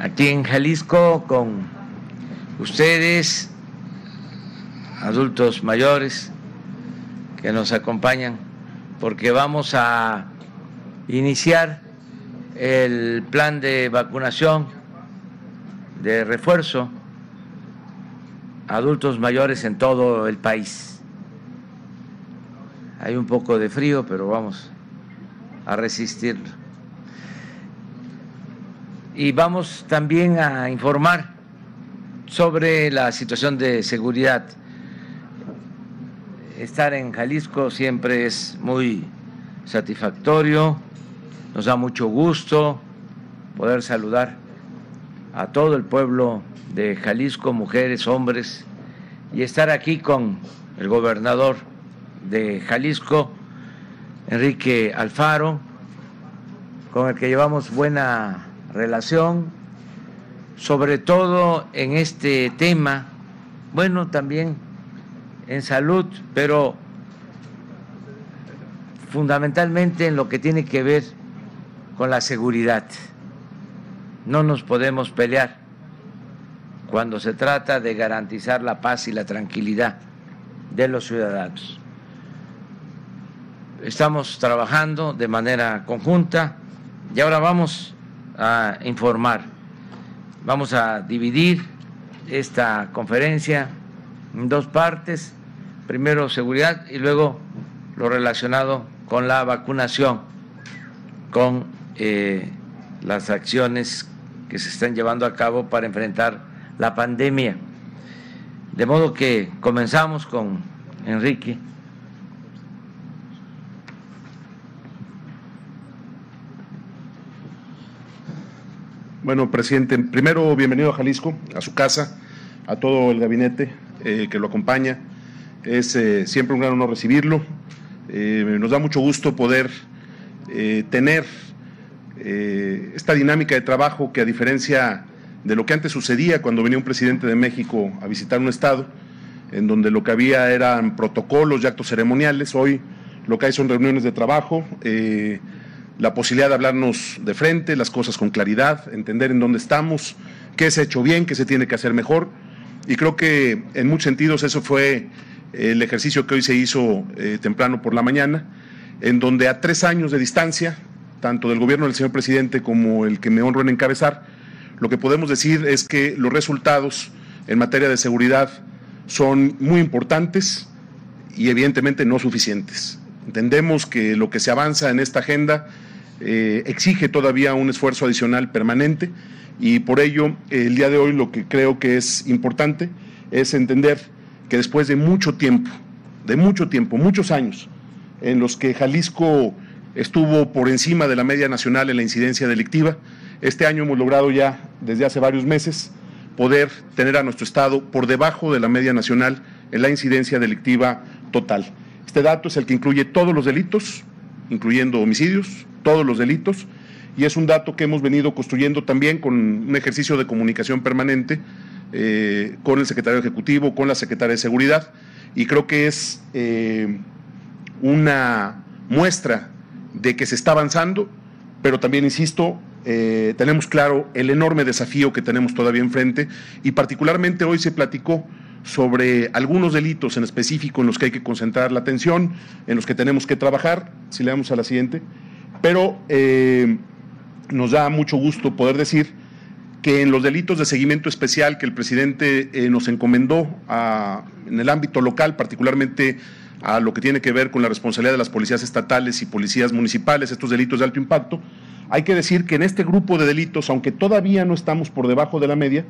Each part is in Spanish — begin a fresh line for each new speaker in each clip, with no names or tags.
aquí en Jalisco con ustedes, adultos mayores que nos acompañan, porque vamos a iniciar el plan de vacunación de refuerzo a adultos mayores en todo el país. Hay un poco de frío, pero vamos a resistirlo. Y vamos también a informar sobre la situación de seguridad. Estar en Jalisco siempre es muy satisfactorio, nos da mucho gusto poder saludar a todo el pueblo de Jalisco, mujeres, hombres, y estar aquí con el gobernador de Jalisco, Enrique Alfaro, con el que llevamos buena relación, sobre todo en este tema, bueno, también en salud, pero fundamentalmente en lo que tiene que ver con la seguridad. No nos podemos pelear cuando se trata de garantizar la paz y la tranquilidad de los ciudadanos. Estamos trabajando de manera conjunta y ahora vamos a informar. Vamos a dividir esta conferencia en dos partes. Primero seguridad y luego lo relacionado con la vacunación, con eh, las acciones que se están llevando a cabo para enfrentar la pandemia. De modo que comenzamos con Enrique.
Bueno, presidente, primero bienvenido a Jalisco, a su casa, a todo el gabinete eh, que lo acompaña. Es eh, siempre un gran honor recibirlo. Eh, nos da mucho gusto poder tener esta dinámica de trabajo que a diferencia de lo que antes sucedía cuando venía un presidente de México a visitar un estado, en donde lo que había eran protocolos y actos ceremoniales, hoy lo que hay son reuniones de trabajo la posibilidad de hablarnos de frente, las cosas con claridad, entender en dónde estamos, qué se ha hecho bien, qué se tiene que hacer mejor. Y creo que en muchos sentidos eso fue el ejercicio que hoy se hizo eh, temprano por la mañana, en donde a tres años de distancia, tanto del gobierno del señor presidente como el que me honro en encabezar, lo que podemos decir es que los resultados en materia de seguridad son muy importantes y evidentemente no suficientes. Entendemos que lo que se avanza en esta agenda eh, exige todavía un esfuerzo adicional permanente y por ello el día de hoy lo que creo que es importante es entender que después de mucho tiempo, de mucho tiempo, muchos años, en los que Jalisco estuvo por encima de la media nacional en la incidencia delictiva, este año hemos logrado ya desde hace varios meses poder tener a nuestro Estado por debajo de la media nacional en la incidencia delictiva total. Este dato es el que incluye todos los delitos, incluyendo homicidios, todos los delitos, y es un dato que hemos venido construyendo también con un ejercicio de comunicación permanente eh, con el secretario ejecutivo, con la secretaria de Seguridad, y creo que es eh, una muestra de que se está avanzando, pero también, insisto, eh, tenemos claro el enorme desafío que tenemos todavía enfrente, y particularmente hoy se platicó sobre algunos delitos en específico en los que hay que concentrar la atención, en los que tenemos que trabajar, si le damos a la siguiente, pero eh, nos da mucho gusto poder decir que en los delitos de seguimiento especial que el presidente eh, nos encomendó en el ámbito local, particularmente a lo que tiene que ver con la responsabilidad de las policías estatales y policías municipales, estos delitos de alto impacto, hay que decir que en este grupo de delitos, aunque todavía no estamos por debajo de la media,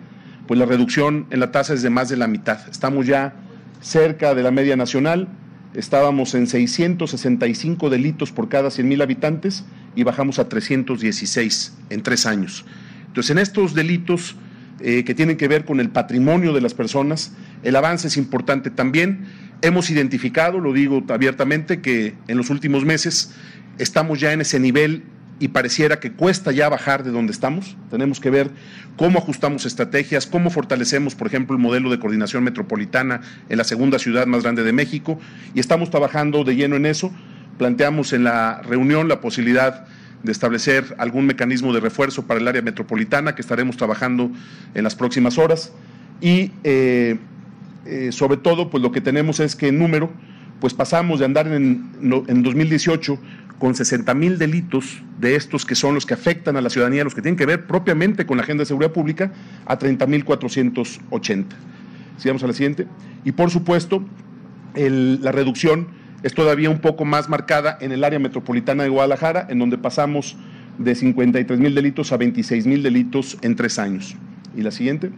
pues la reducción en la tasa es de más de la mitad. Estamos ya cerca de la media nacional, estábamos en 665 delitos por cada 100 mil habitantes y bajamos a 316 en tres años. Entonces, en estos delitos eh, que tienen que ver con el patrimonio de las personas, el avance es importante también. Hemos identificado, lo digo abiertamente, que en los últimos meses estamos ya en ese nivel y pareciera que cuesta ya bajar de donde estamos. Tenemos que ver cómo ajustamos estrategias, cómo fortalecemos, por ejemplo, el modelo de coordinación metropolitana en la segunda ciudad más grande de México y estamos trabajando de lleno en eso. Planteamos en la reunión la posibilidad de establecer algún mecanismo de refuerzo para el área metropolitana que estaremos trabajando en las próximas horas y eh, eh, sobre todo pues lo que tenemos es que en número pues pasamos de andar en, en 2018 con 60 mil delitos de estos que son los que afectan a la ciudadanía, los que tienen que ver propiamente con la agenda de seguridad pública, a 30 mil 480. Sigamos a la siguiente. Y por supuesto, la reducción es todavía un poco más marcada en el área metropolitana de Guadalajara, en donde pasamos de 53 mil delitos a 26 mil delitos en tres años. Y la siguiente.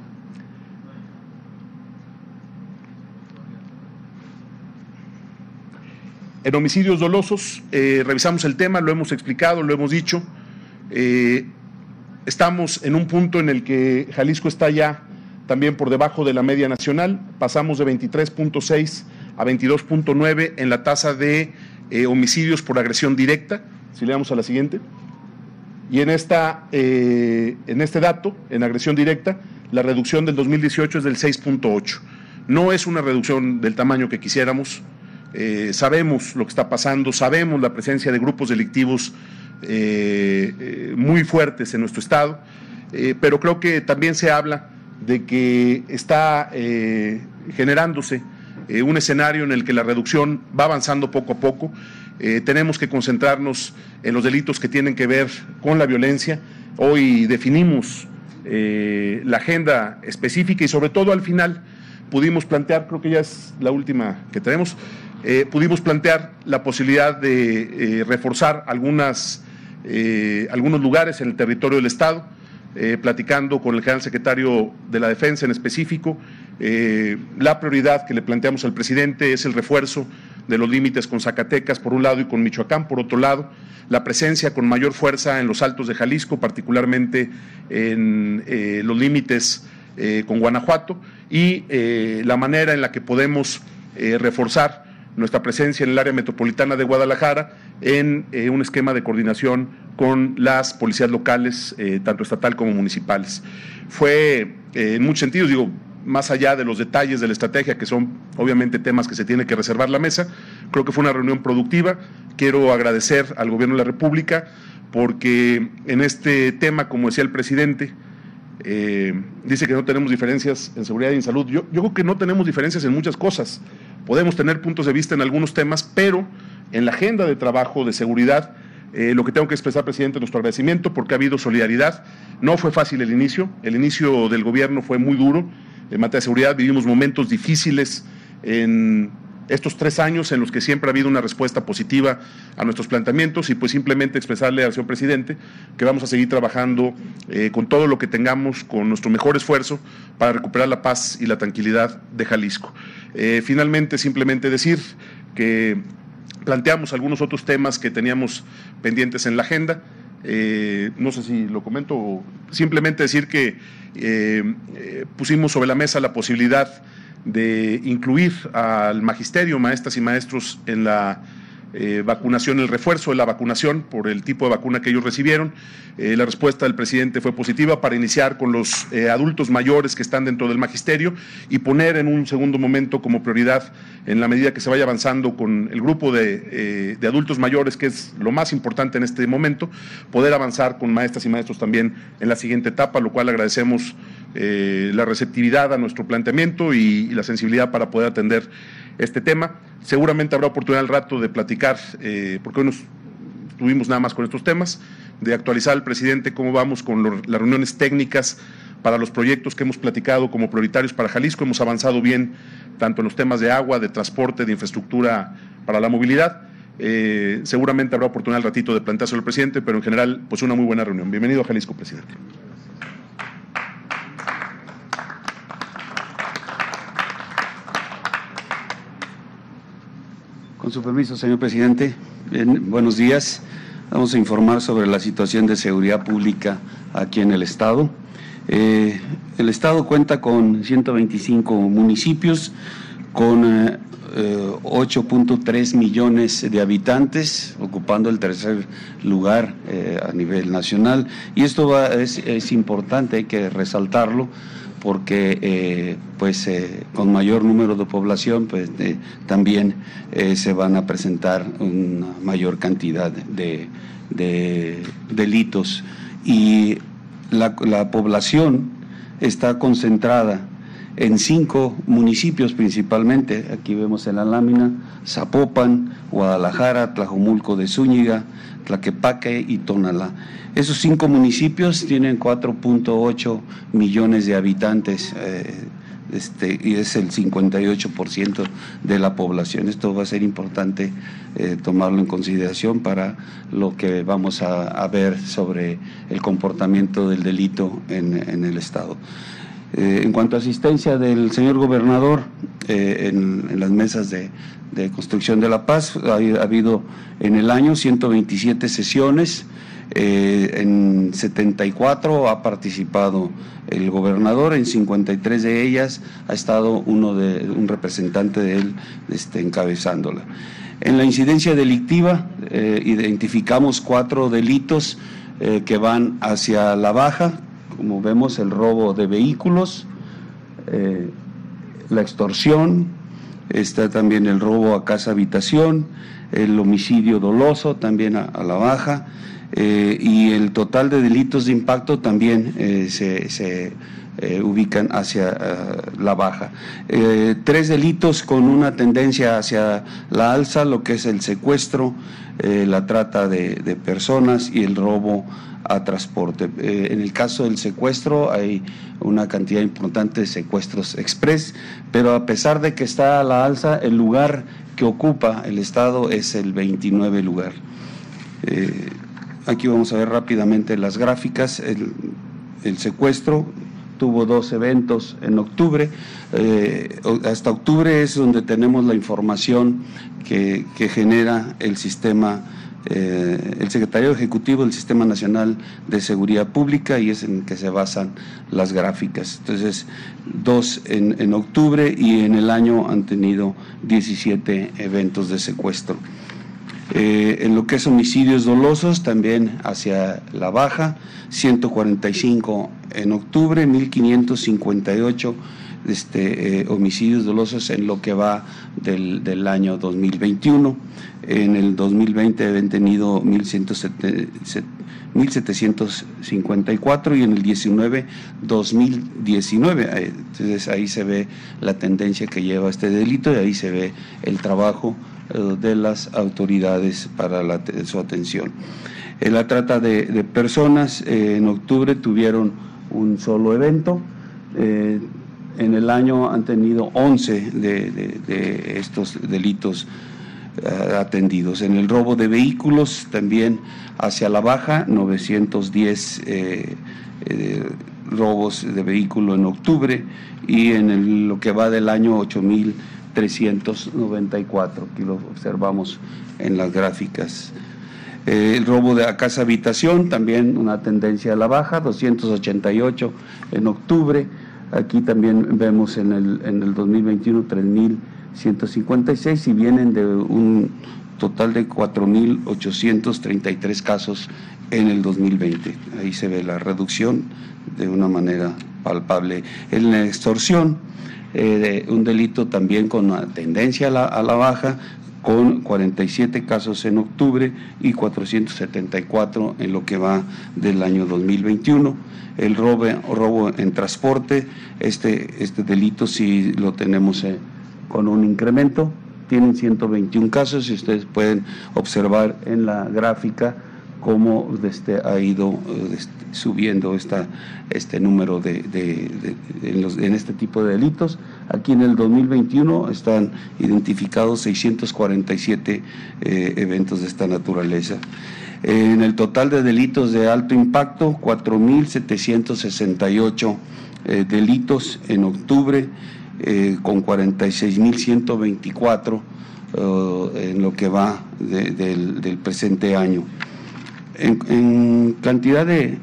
En homicidios dolosos, eh, revisamos el tema, lo hemos explicado, lo hemos dicho. Eh, estamos en un punto en el que Jalisco está ya también por debajo de la media nacional. Pasamos de 23.6 a 22.9 en la tasa de eh, homicidios por agresión directa. Si le damos a la siguiente. Y en, esta, en este dato, en agresión directa, la reducción del 2018 es del 6.8. No es una reducción del tamaño que quisiéramos, eh, sabemos lo que está pasando, sabemos la presencia de grupos delictivos eh, eh, muy fuertes en nuestro estado, pero creo que también se habla de que está generándose un escenario en el que la reducción va avanzando poco a poco. tenemos que concentrarnos en los delitos que tienen que ver con la violencia. Hoy definimos la agenda específica y sobre todo al final pudimos plantear, creo que ya es la última que tenemos, eh, pudimos plantear la posibilidad de eh, reforzar algunas, eh, algunos lugares en el territorio del Estado, platicando con el general secretario de la Defensa en específico. la prioridad que le planteamos al presidente es el refuerzo de los límites con Zacatecas por un lado y con Michoacán por otro lado, la presencia con mayor fuerza en los altos de Jalisco, particularmente en los límites con Guanajuato, y la manera en la que podemos reforzar nuestra presencia en el área metropolitana de Guadalajara en eh, un esquema de coordinación con las policías locales, eh, tanto estatal como municipales. Fue, eh, en muchos sentidos, digo, más allá de los detalles de la estrategia, que son obviamente temas que se tiene que reservar la mesa, creo que fue una reunión productiva. Quiero agradecer al Gobierno de la República porque en este tema, como decía el presidente, dice que no tenemos diferencias en seguridad y en salud. Yo, yo creo que no tenemos diferencias en muchas cosas. Podemos tener puntos de vista en algunos temas, pero en la agenda de trabajo de seguridad, eh, lo que tengo que expresar, presidente, nuestro agradecimiento porque ha habido solidaridad. No fue fácil el inicio, el inicio del gobierno fue muy duro. En materia de seguridad vivimos momentos difíciles en estos tres años en los que siempre ha habido una respuesta positiva a nuestros planteamientos y pues simplemente expresarle al señor presidente que vamos a seguir trabajando eh, con todo lo que tengamos, con nuestro mejor esfuerzo para recuperar la paz y la tranquilidad de Jalisco. Eh, finalmente, simplemente decir que planteamos algunos otros temas que teníamos pendientes en la agenda. Eh, no sé si lo comento, simplemente decir que pusimos sobre la mesa la posibilidad de incluir al magisterio, maestras y maestros en la eh, vacunación, el refuerzo de la vacunación por el tipo de vacuna que ellos recibieron. Eh, la respuesta del presidente fue positiva para iniciar con los eh, adultos mayores que están dentro del magisterio y poner en un segundo momento como prioridad, en la medida que se vaya avanzando con el grupo de, de adultos mayores, que es lo más importante en este momento, poder avanzar con maestras y maestros también en la siguiente etapa, lo cual agradecemos la receptividad a nuestro planteamiento y la sensibilidad para poder atender este tema. Seguramente habrá oportunidad al rato de platicar, eh, porque hoy nos estuvimos nada más con estos temas, de actualizar al presidente cómo vamos con las reuniones técnicas para los proyectos que hemos platicado como prioritarios para Jalisco. Hemos avanzado bien tanto en los temas de agua, de transporte, de infraestructura para la movilidad. Eh, seguramente habrá oportunidad al ratito de planteárselo al presidente, pero en general, pues una muy buena reunión. Bienvenido a Jalisco, presidente.
Con su permiso, señor presidente. buenos días. Vamos a informar sobre la situación de seguridad pública aquí en el Estado. Eh, el Estado cuenta con 125 municipios, con 8.3 eh, millones de habitantes, ocupando el tercer lugar eh, a nivel nacional. Y esto es, es importante, hay que resaltarlo porque eh, pues eh, con mayor número de población pues también eh, se van a presentar una mayor cantidad de delitos. Y la, la población está concentrada en cinco municipios principalmente, aquí vemos en la lámina, Zapopan, Guadalajara, Tlajomulco de Zúñiga, Tlaquepaque y Tonalá. Esos cinco municipios tienen 4.8 millones de habitantes. Eh, este, y es el 58% de la población. Esto va a ser importante eh, tomarlo en consideración para lo que vamos a, ver sobre el comportamiento del delito en, el Estado. Eh, en cuanto a asistencia del señor gobernador eh, en, las mesas de, construcción de la paz, ha, habido en el año 127 sesiones, en 74 ha participado el gobernador, en 53 de ellas ha estado uno de, un representante de él este, encabezándola. En la incidencia delictiva eh, identificamos cuatro delitos eh, que van hacia la baja, como vemos el robo de vehículos, eh, la extorsión, está también el robo a casa habitación, el homicidio doloso también a la baja, eh, y el total de delitos de impacto también eh, se, eh, ubican hacia la baja. tres delitos con una tendencia hacia la alza, lo que es el secuestro, la trata de, personas y el robo a transporte. en el caso del secuestro hay una cantidad importante de secuestros express, pero a pesar de que está a la alza, el lugar que ocupa el Estado es el 29 lugar. Aquí vamos a ver rápidamente las gráficas. El, secuestro tuvo dos eventos en octubre. Eh, hasta octubre es donde tenemos la información que, genera el sistema, eh, el secretario ejecutivo del Sistema Nacional de Seguridad Pública y es en que se basan las gráficas. Entonces, dos en, octubre y en el año han tenido 17 eventos de secuestro. Eh, en lo que es homicidios dolosos, también hacia la baja, 145 en octubre, 1558 este, eh, homicidios dolosos en lo que va del, año 2021. En el 2020 habían tenido 1754 y en el 19, 2019. Eh, entonces ahí se ve la tendencia que lleva este delito y ahí se ve el trabajo eh, de las autoridades para su atención. En la trata de, personas, eh, en octubre tuvieron un solo evento. Eh, en el año han tenido 11 de, estos delitos atendidos. En el robo de vehículos también hacia la baja, 910 robos de vehículo en octubre y en lo que va del año 8000 394, aquí lo observamos en las gráficas. Eh, el robo de a casa habitación, también una tendencia a la baja, 288 en octubre. Aquí también vemos en el, en el 2021 3.156 y vienen de un total de 4.833 casos en el 2020. Ahí se ve la reducción de una manera palpable. En la extorsión, eh, un delito también con una tendencia a la, a la baja, con 47 casos en octubre y 474 en lo que va del año 2021. El robo, robo en transporte, este, este delito sí lo tenemos eh, con un incremento, tienen 121 casos y ustedes pueden observar en la gráfica cómo este, ha ido este, subiendo esta, este número de, en, este tipo de delitos. Aquí en el 2021 están identificados 647 eh, eventos de esta naturaleza. En el total de delitos de alto impacto, 4.768 eh, delitos en octubre, eh, con 46.124 en lo que va del presente año. En, cantidad de,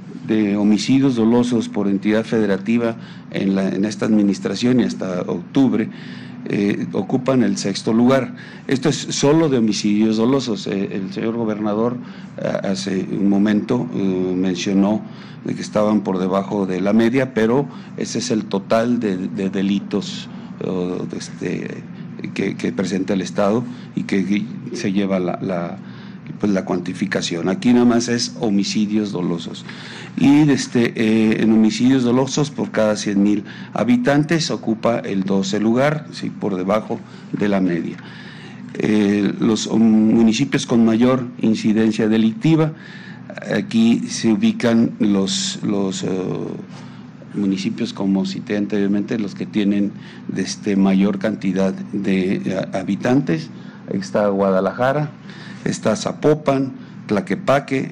homicidios dolosos por entidad federativa en, esta administración y hasta octubre, eh, ocupan el sexto lugar. Esto es solo de homicidios dolosos. Eh, el señor gobernador eh, hace un momento mencionó de que estaban por debajo de la media, pero ese es el total de, delitos este, que, presenta el Estado y que se lleva la pues la cuantificación. Aquí nada más es homicidios dolosos. Y este, eh, en homicidios dolosos por cada 100.000 habitantes ocupa el 12 lugar, ¿sí? por debajo de la media. Eh, los municipios con mayor incidencia delictiva, aquí se ubican los, los municipios como cité anteriormente, los que tienen este, mayor cantidad de habitantes. está Guadalajara, está Zapopan, Tlaquepaque,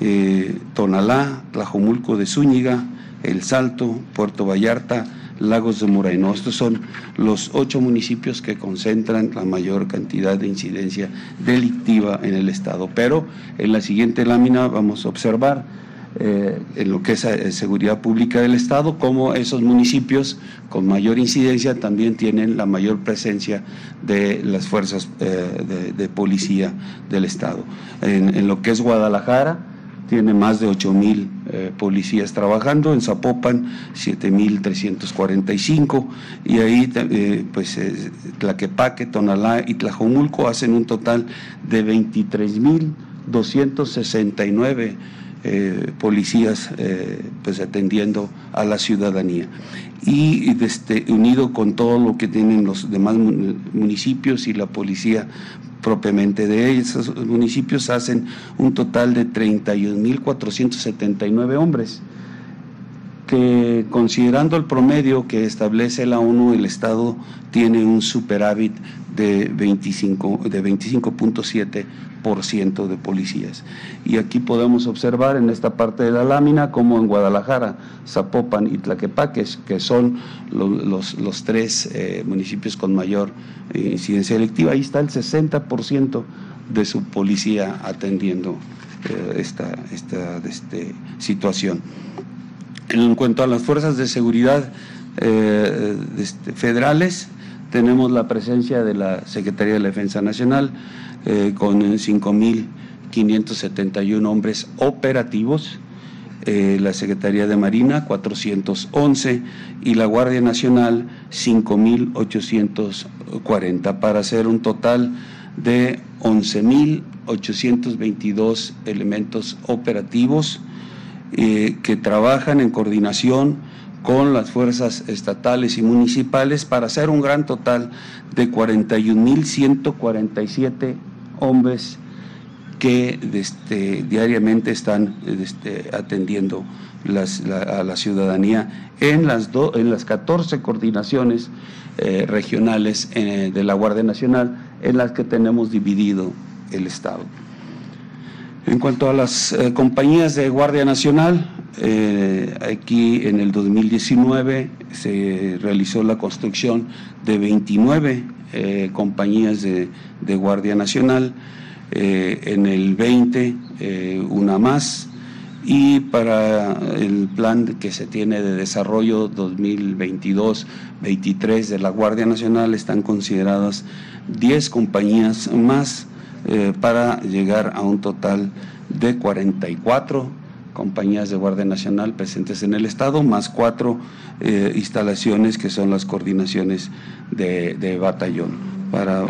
eh, Tonalá, Tlajomulco de Zúñiga, El Salto, Puerto Vallarta, Lagos de Moreno. Estos son los ocho municipios que concentran la mayor cantidad de incidencia delictiva en el Estado. Pero en la siguiente lámina vamos a observar eh, en lo que es eh, seguridad pública del Estado, como esos municipios con mayor incidencia también tienen la mayor presencia de las fuerzas eh, de, policía del Estado. En, lo que es Guadalajara, tiene más de 8 mil policías trabajando, en Zapopan 7.345 y ahí pues Tlaquepaque, Tonalá y Tlajomulco hacen un total de 23.269 eh, policías eh, pues atendiendo a la ciudadanía. Y este, unido con todo lo que tienen los demás municipios y la policía propiamente de esos municipios hacen un total de 31.479 hombres considerando el promedio que establece la ONU, el Estado tiene un superávit de 25 de 25.7% de policías. Y aquí podemos observar en esta parte de la lámina como en Guadalajara, Zapopan y Tlaquepaque, que son los, tres eh, municipios con mayor eh, incidencia electiva, ahí está el 60% de su policía atendiendo eh, esta, esta este, situación. En cuanto a las fuerzas de seguridad este, federales, tenemos la presencia de la Secretaría de Defensa Nacional eh, con 5.571 hombres operativos, eh, la Secretaría de Marina 411 y la Guardia Nacional 5.840 para hacer un total de 11.822 elementos operativos eh, que trabajan en coordinación con las fuerzas estatales y municipales para hacer un gran total de 41.147 hombres que este, diariamente están este, atendiendo a la ciudadanía en las, en las 14 coordinaciones eh, regionales eh, de la Guardia Nacional en las que tenemos dividido el Estado. En cuanto a las eh, compañías de Guardia Nacional, eh, aquí en el 2019 se realizó la construcción de 29 eh, compañías de, Guardia Nacional, en el 20 una más. Y para el plan que se tiene de desarrollo 2022-23 de la Guardia Nacional están consideradas 10 compañías más para llegar a un total de 44 compañías de Guardia Nacional presentes en el Estado, más cuatro eh, instalaciones que son las coordinaciones de, batallón, para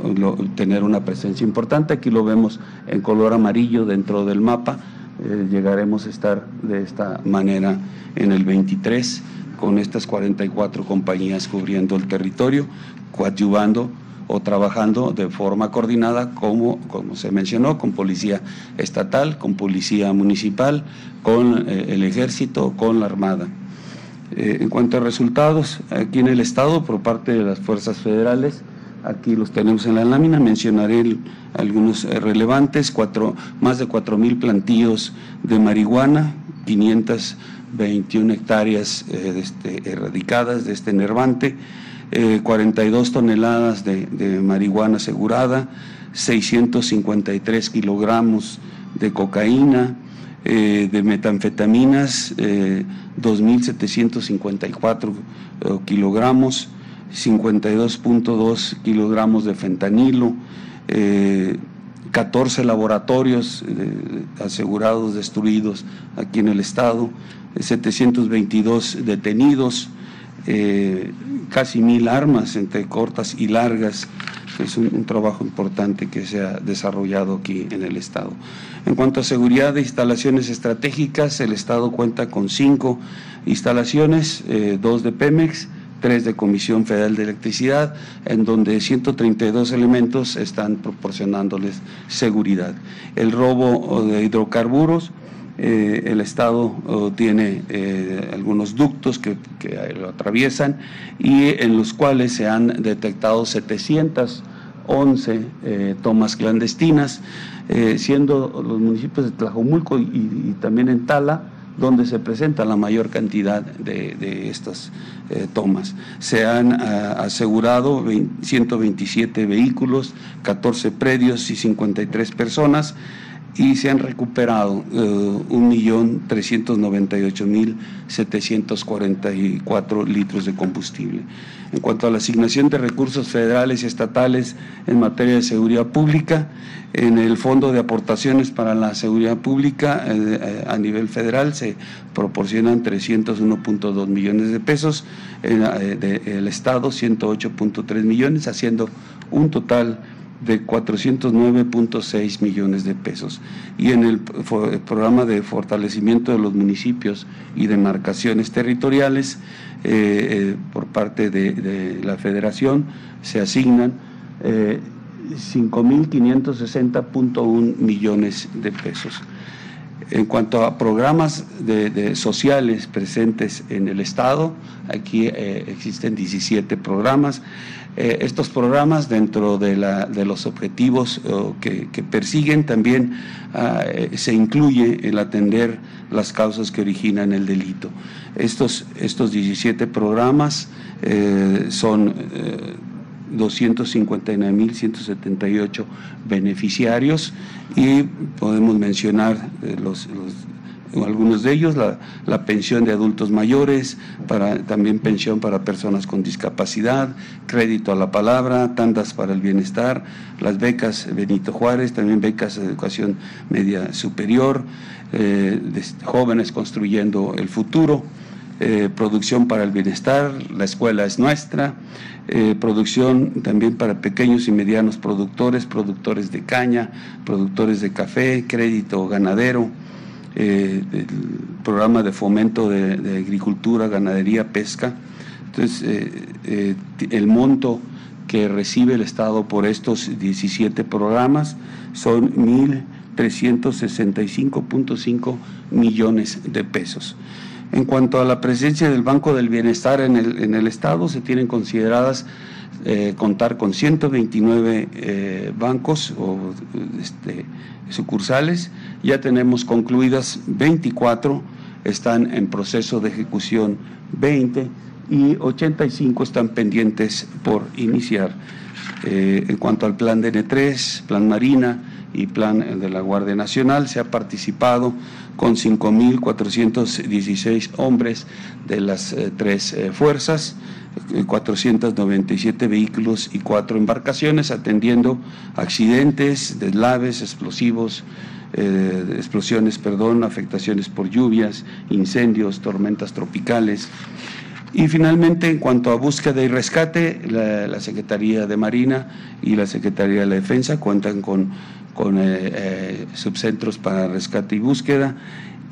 tener una presencia importante. Aquí lo vemos en color amarillo dentro del mapa. Eh, llegaremos a estar de esta manera en el 23 con estas 44 compañías cubriendo el territorio, coadyuvando o trabajando de forma coordinada, como, como se mencionó, con policía estatal, con policía municipal, con eh, el ejército, con la Armada. Eh, en cuanto a resultados, aquí en el Estado, por parte de las fuerzas federales, aquí los tenemos en la lámina, mencionaré algunos eh, relevantes, cuatro, más de 4.000 plantíos de marihuana, 521 hectáreas este, erradicadas de este nervante, 42 eh, toneladas de, marihuana asegurada, 653 kilogramos de cocaína, eh, de metanfetaminas, 2.754 eh, kilogramos, 52.2 kilogramos de fentanilo, 14 laboratorios asegurados destruidos aquí en el estado, 722 detenidos, casi mil armas entre cortas y largas es un, trabajo importante que se ha desarrollado aquí en el Estado. En cuanto a seguridad de instalaciones estratégicas, el Estado cuenta con cinco instalaciones, eh, dos de Pemex, tres de Comisión Federal de Electricidad, en donde 132 elementos están proporcionándoles seguridad. El robo de hidrocarburos, eh, el Estado tiene eh, algunos ductos que, lo atraviesan y en los cuales se han detectado 711 eh, tomas clandestinas, siendo los municipios de Tlajomulco y, también en Tala donde se presenta la mayor cantidad de, estas tomas. Se han ah, asegurado 127 vehículos, 14 predios y 53 personas y se han recuperado uh, 1.398.744 litros de combustible. En cuanto a la asignación de recursos federales y estatales en materia de seguridad pública, en el Fondo de Aportaciones para la Seguridad Pública eh, eh, a nivel federal se proporcionan 301.2 millones de pesos, en eh, el Estado 108.3 millones, haciendo un total de 409.6 millones de pesos. Y en el, programa de fortalecimiento de los municipios y demarcaciones territoriales, eh, eh, por parte de, la federación, se asignan eh, 5.560.1 millones de pesos. En cuanto a programas de, sociales presentes en el Estado, aquí eh, existen 17 programas. Eh, estos programas, dentro de, los objetivos que, persiguen, también ah, eh, se incluye el atender las causas que originan el delito. Estos, estos 17 programas son 259.178 beneficiarios y podemos mencionar eh, los, algunos de ellos, la, pensión de adultos mayores, para, también pensión para personas con discapacidad, crédito a la palabra, tandas para el bienestar, las becas Benito Juárez, también becas de educación media superior, eh, jóvenes construyendo el futuro. Eh, producción para el bienestar, la escuela es nuestra, eh, producción también para pequeños y medianos productores, productores de caña, productores de café, crédito ganadero, eh, el programa de fomento de, agricultura, ganadería, pesca. Entonces, el monto que recibe el Estado por estos 17 programas son 1.365.5 millones de pesos. En cuanto a la presencia del Banco del Bienestar en el, Estado, se tienen consideradas eh, contar con 129 eh, bancos o este, sucursales, ya tenemos concluidas 24, están en proceso de ejecución 20 y 85 están pendientes por iniciar. Eh, en cuanto al plan DN3, plan Marina y plan de la Guardia Nacional, se ha participado con 5.416 hombres de las eh, tres eh, fuerzas, 497 vehículos y cuatro embarcaciones, atendiendo accidentes, deslaves, explosivos, explosiones, perdón, afectaciones por lluvias, incendios, tormentas tropicales, y finalmente, en cuanto a búsqueda y rescate, la, Secretaría de Marina y la Secretaría de la Defensa cuentan con, con eh, eh, subcentros para rescate y búsqueda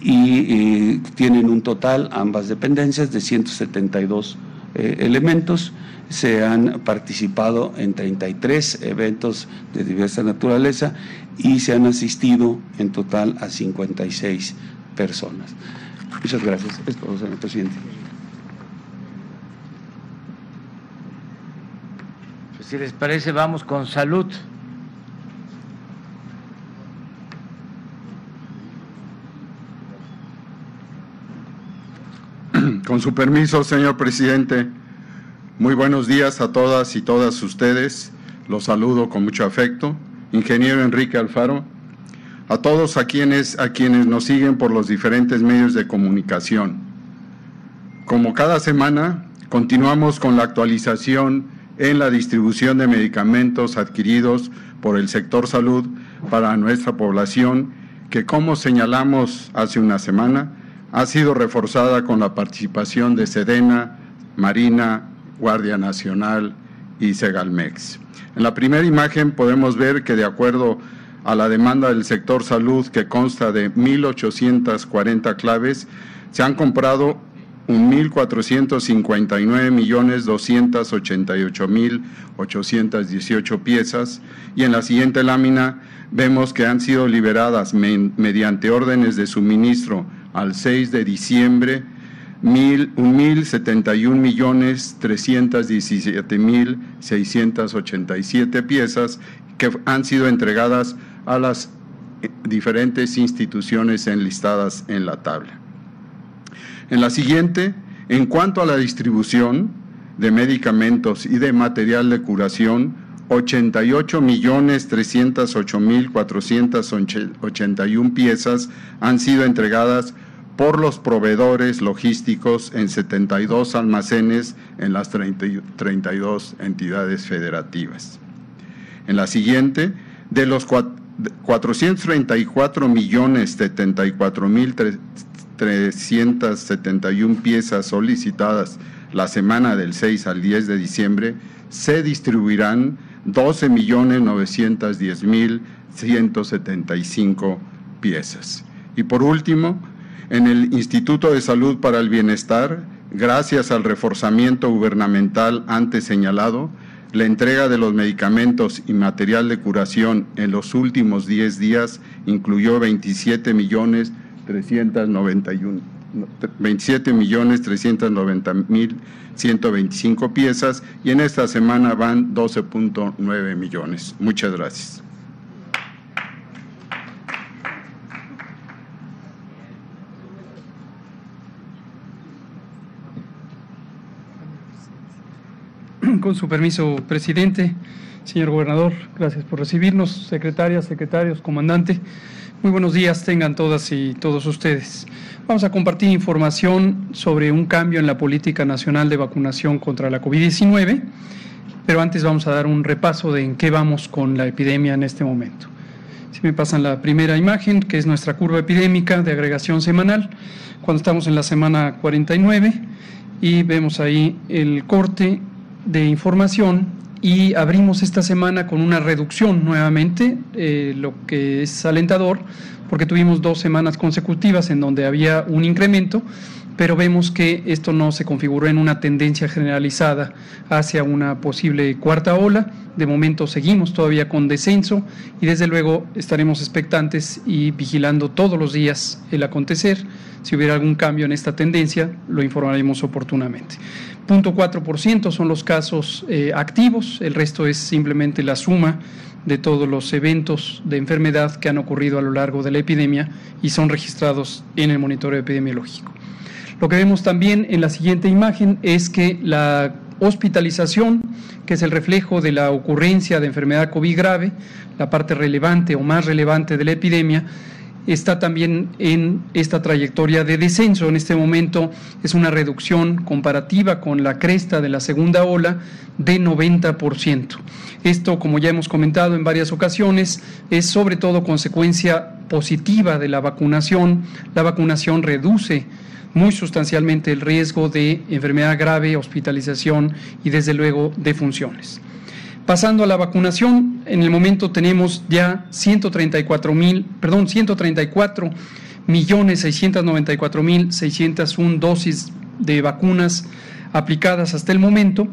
y, tienen un total, ambas dependencias, de 172 eh, elementos. Se han participado en 33 eventos de diversa naturaleza y se han asistido en total a 56 personas. Muchas gracias. Es todo, señor presidente.
Si les parece, vamos con salud.
Con su permiso, señor presidente, muy buenos días a todas y todas ustedes. Los saludo con mucho afecto. Ingeniero Enrique Alfaro, a todos a quienes, a quienes nos siguen por los diferentes medios de comunicación. Como cada semana, continuamos con la actualización en la distribución de medicamentos adquiridos por el sector salud para nuestra población, que como señalamos hace una semana, ha sido reforzada con la participación de Sedena, Marina, Guardia Nacional y Segalmex. En la primera imagen podemos ver que de acuerdo a la demanda del sector salud, que consta de 1.840 claves, se han comprado 1.459.288.818 piezas y en la siguiente lámina vemos que han sido liberadas mediante órdenes de suministro al 6 de diciembre 1.071.317.687 piezas que han sido entregadas a las eh, diferentes instituciones enlistadas en la tabla. En la siguiente, en cuanto a la distribución de medicamentos y de material de curación, 88.308.481 piezas han sido entregadas por los proveedores logísticos en 72 almacenes en las 32 entidades federativas. En la siguiente, de los 434 millones 74 mil 371 piezas solicitadas la semana del 6 al 10 de diciembre, se distribuirán 12 millones 910 mil 175 piezas. Y por último, en el Instituto de Salud para el Bienestar, gracias al reforzamiento gubernamental antes señalado, la entrega de los medicamentos y material de curación en los últimos 10 días incluyó 27 millones 391 27 millones 390 mil 125 piezas y en esta semana van 12.9 millones. Muchas gracias.
Con su permiso, presidente, señor gobernador, gracias por recibirnos, secretarias, secretarios, comandante. Muy buenos días tengan todas y todos ustedes. Vamos a compartir información sobre un cambio en la política nacional de vacunación contra la COVID-19, pero antes vamos a dar un repaso de en qué vamos con la epidemia en este momento. Si me pasan la primera imagen, que es nuestra curva epidémica de agregación semanal, cuando estamos en la semana 49 y vemos ahí el corte de información y abrimos esta semana con una reducción nuevamente, eh, lo que es alentador, porque tuvimos dos semanas consecutivas en donde había un incremento, pero vemos que esto no se configuró en una tendencia generalizada hacia una posible cuarta ola. De momento seguimos todavía con descenso y desde luego estaremos expectantes y vigilando todos los días el acontecer. Si hubiera algún cambio en esta tendencia, lo informaremos oportunamente. 0.4% son los casos eh, activos, el resto es simplemente la suma de todos los eventos de enfermedad que han ocurrido a lo largo de la epidemia y son registrados en el monitoreo epidemiológico. Lo que vemos también en la siguiente imagen es que la hospitalización, que es el reflejo de la ocurrencia de enfermedad COVID grave, la parte relevante o más relevante de la epidemia, está también en esta trayectoria de descenso. En este momento es una reducción comparativa con la cresta de la segunda ola de 90%. Esto, como ya hemos comentado en varias ocasiones, es sobre todo consecuencia positiva de la vacunación. La vacunación reduce muy sustancialmente el riesgo de enfermedad grave, hospitalización y desde luego de funciones. Pasando a la vacunación, en el momento tenemos ya 134 mil, perdón, 134 millones 694 mil 601 dosis de vacunas aplicadas hasta el momento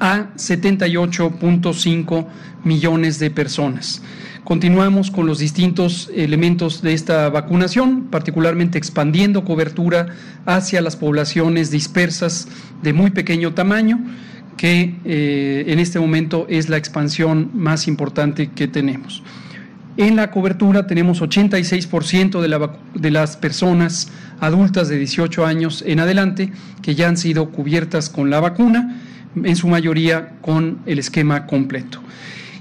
a 78.5 millones de personas. Continuamos con los distintos elementos de esta vacunación, particularmente expandiendo cobertura hacia las poblaciones dispersas de muy pequeño tamaño que eh, en este momento es la expansión más importante que tenemos. En la cobertura tenemos 86% de, la, de las personas adultas de 18 años en adelante que ya han sido cubiertas con la vacuna, en su mayoría con el esquema completo.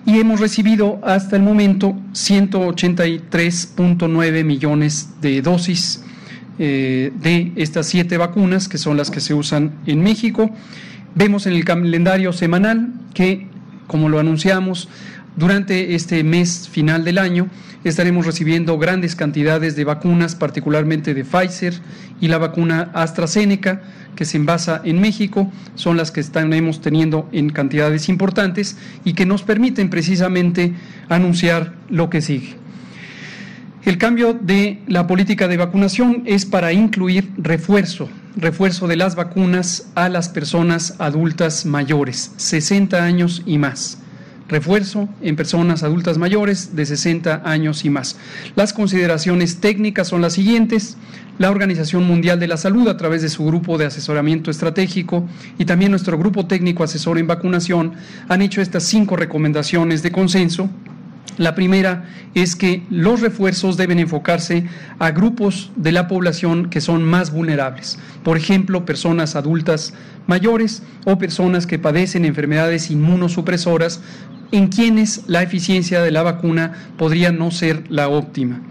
Y hemos recibido hasta el momento 183.9 millones de dosis eh, de estas siete vacunas, que son las que se usan en México. Vemos en el calendario semanal que, como lo anunciamos, Durante este mes final del año estaremos recibiendo grandes cantidades de vacunas, particularmente de Pfizer y la vacuna AstraZeneca, que se envasa en México, son las que estaremos teniendo en cantidades importantes y que nos permiten precisamente anunciar lo que sigue. El cambio de la política de vacunación es para incluir refuerzo, refuerzo de las vacunas a las personas adultas mayores, 60 años y más refuerzo en personas adultas mayores de 60 años y más. Las consideraciones técnicas son las siguientes. La Organización Mundial de la Salud, a través de su grupo de asesoramiento estratégico y también nuestro grupo técnico asesor en vacunación, han hecho estas cinco recomendaciones de consenso la primera es que los refuerzos deben enfocarse a grupos de la población que son más vulnerables, por ejemplo, personas adultas mayores o personas que padecen enfermedades inmunosupresoras en quienes la eficiencia de la vacuna podría no ser la óptima.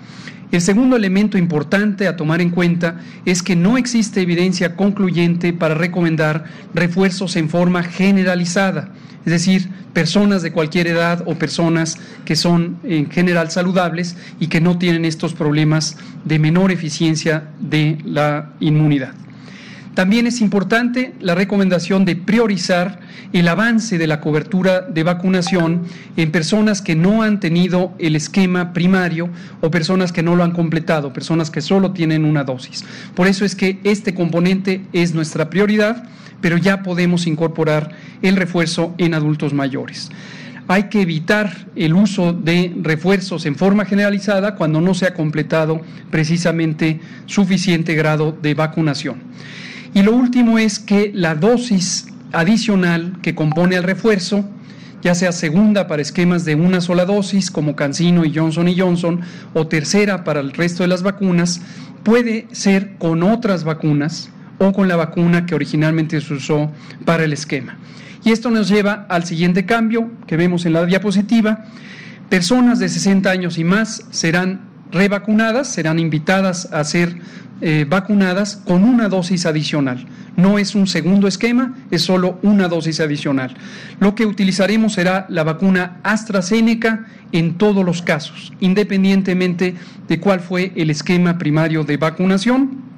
El segundo elemento importante a tomar en cuenta es que no existe evidencia concluyente para recomendar refuerzos en forma generalizada, es decir, personas de cualquier edad o personas que son en general saludables y que no tienen estos problemas de menor eficiencia de la inmunidad. También es importante la recomendación de priorizar el avance de la cobertura de vacunación en personas que no han tenido el esquema primario o personas que no lo han completado, personas que solo tienen una dosis. Por eso es que este componente es nuestra prioridad, pero ya podemos incorporar el refuerzo en adultos mayores hay que evitar el uso de refuerzos en forma generalizada cuando no se ha completado precisamente suficiente grado de vacunación. Y lo último es que la dosis adicional que compone el refuerzo, ya sea segunda para esquemas de una sola dosis como Cancino y Johnson y Johnson, o tercera para el resto de las vacunas, puede ser con otras vacunas o con la vacuna que originalmente se usó para el esquema. Y esto nos lleva al siguiente cambio que vemos en la diapositiva. Personas de 60 años y más serán revacunadas, serán invitadas a ser eh, vacunadas con una dosis adicional. No es un segundo esquema, es solo una dosis adicional. Lo que utilizaremos será la vacuna AstraZeneca en todos los casos, independientemente de cuál fue el esquema primario de vacunación.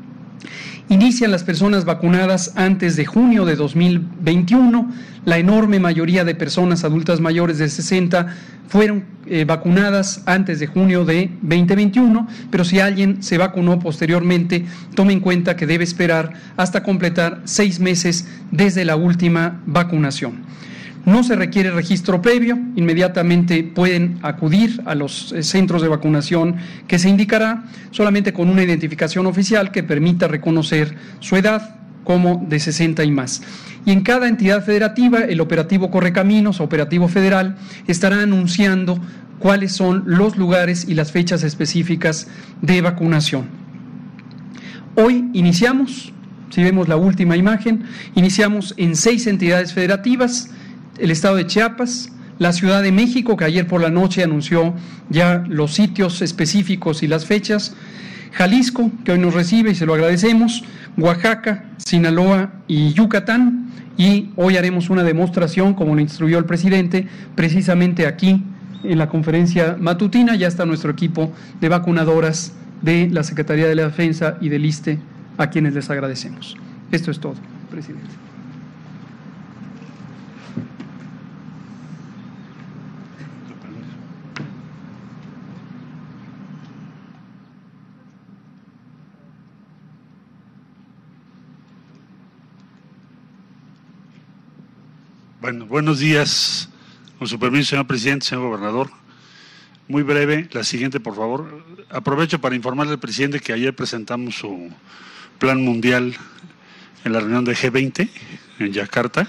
Inician las personas vacunadas antes de junio de 2021. La enorme mayoría de personas adultas mayores de 60 fueron eh, vacunadas antes de junio de 2021, pero si alguien se vacunó posteriormente, tome en cuenta que debe esperar hasta completar seis meses desde la última vacunación. No se requiere registro previo, inmediatamente pueden acudir a los eh, centros de vacunación que se indicará solamente con una identificación oficial que permita reconocer su edad como de 60 y más. Y en cada entidad federativa, el operativo Correcaminos, operativo federal, estará anunciando cuáles son los lugares y las fechas específicas de vacunación. Hoy iniciamos, si vemos la última imagen, iniciamos en seis entidades federativas, el estado de Chiapas, la Ciudad de México, que ayer por la noche anunció ya los sitios específicos y las fechas, Jalisco, que hoy nos recibe y se lo agradecemos, Oaxaca, Sinaloa y Yucatán. Y hoy haremos una demostración, como lo instruyó el presidente, precisamente aquí en la conferencia matutina. Ya está nuestro equipo de vacunadoras de la Secretaría de la Defensa y del ISTE, a quienes les agradecemos. Esto es todo, presidente.
Bueno, buenos días. Con su permiso, señor presidente, señor gobernador. Muy breve, la siguiente, por favor. Aprovecho para informarle al presidente que ayer presentamos su plan mundial en la reunión de G20 en Yakarta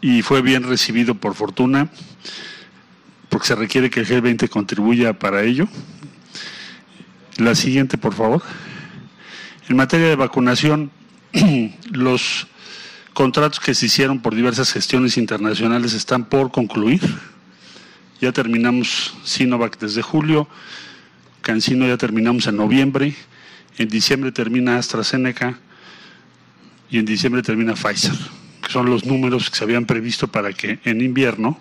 y fue bien recibido por fortuna porque se requiere que el G20 contribuya para ello. La siguiente, por favor. En materia de vacunación, los Contratos que se hicieron por diversas gestiones internacionales están por concluir. Ya terminamos Sinovac desde julio, Cancino ya terminamos en noviembre, en diciembre termina AstraZeneca y en diciembre termina Pfizer, que son los números que se habían previsto para que en invierno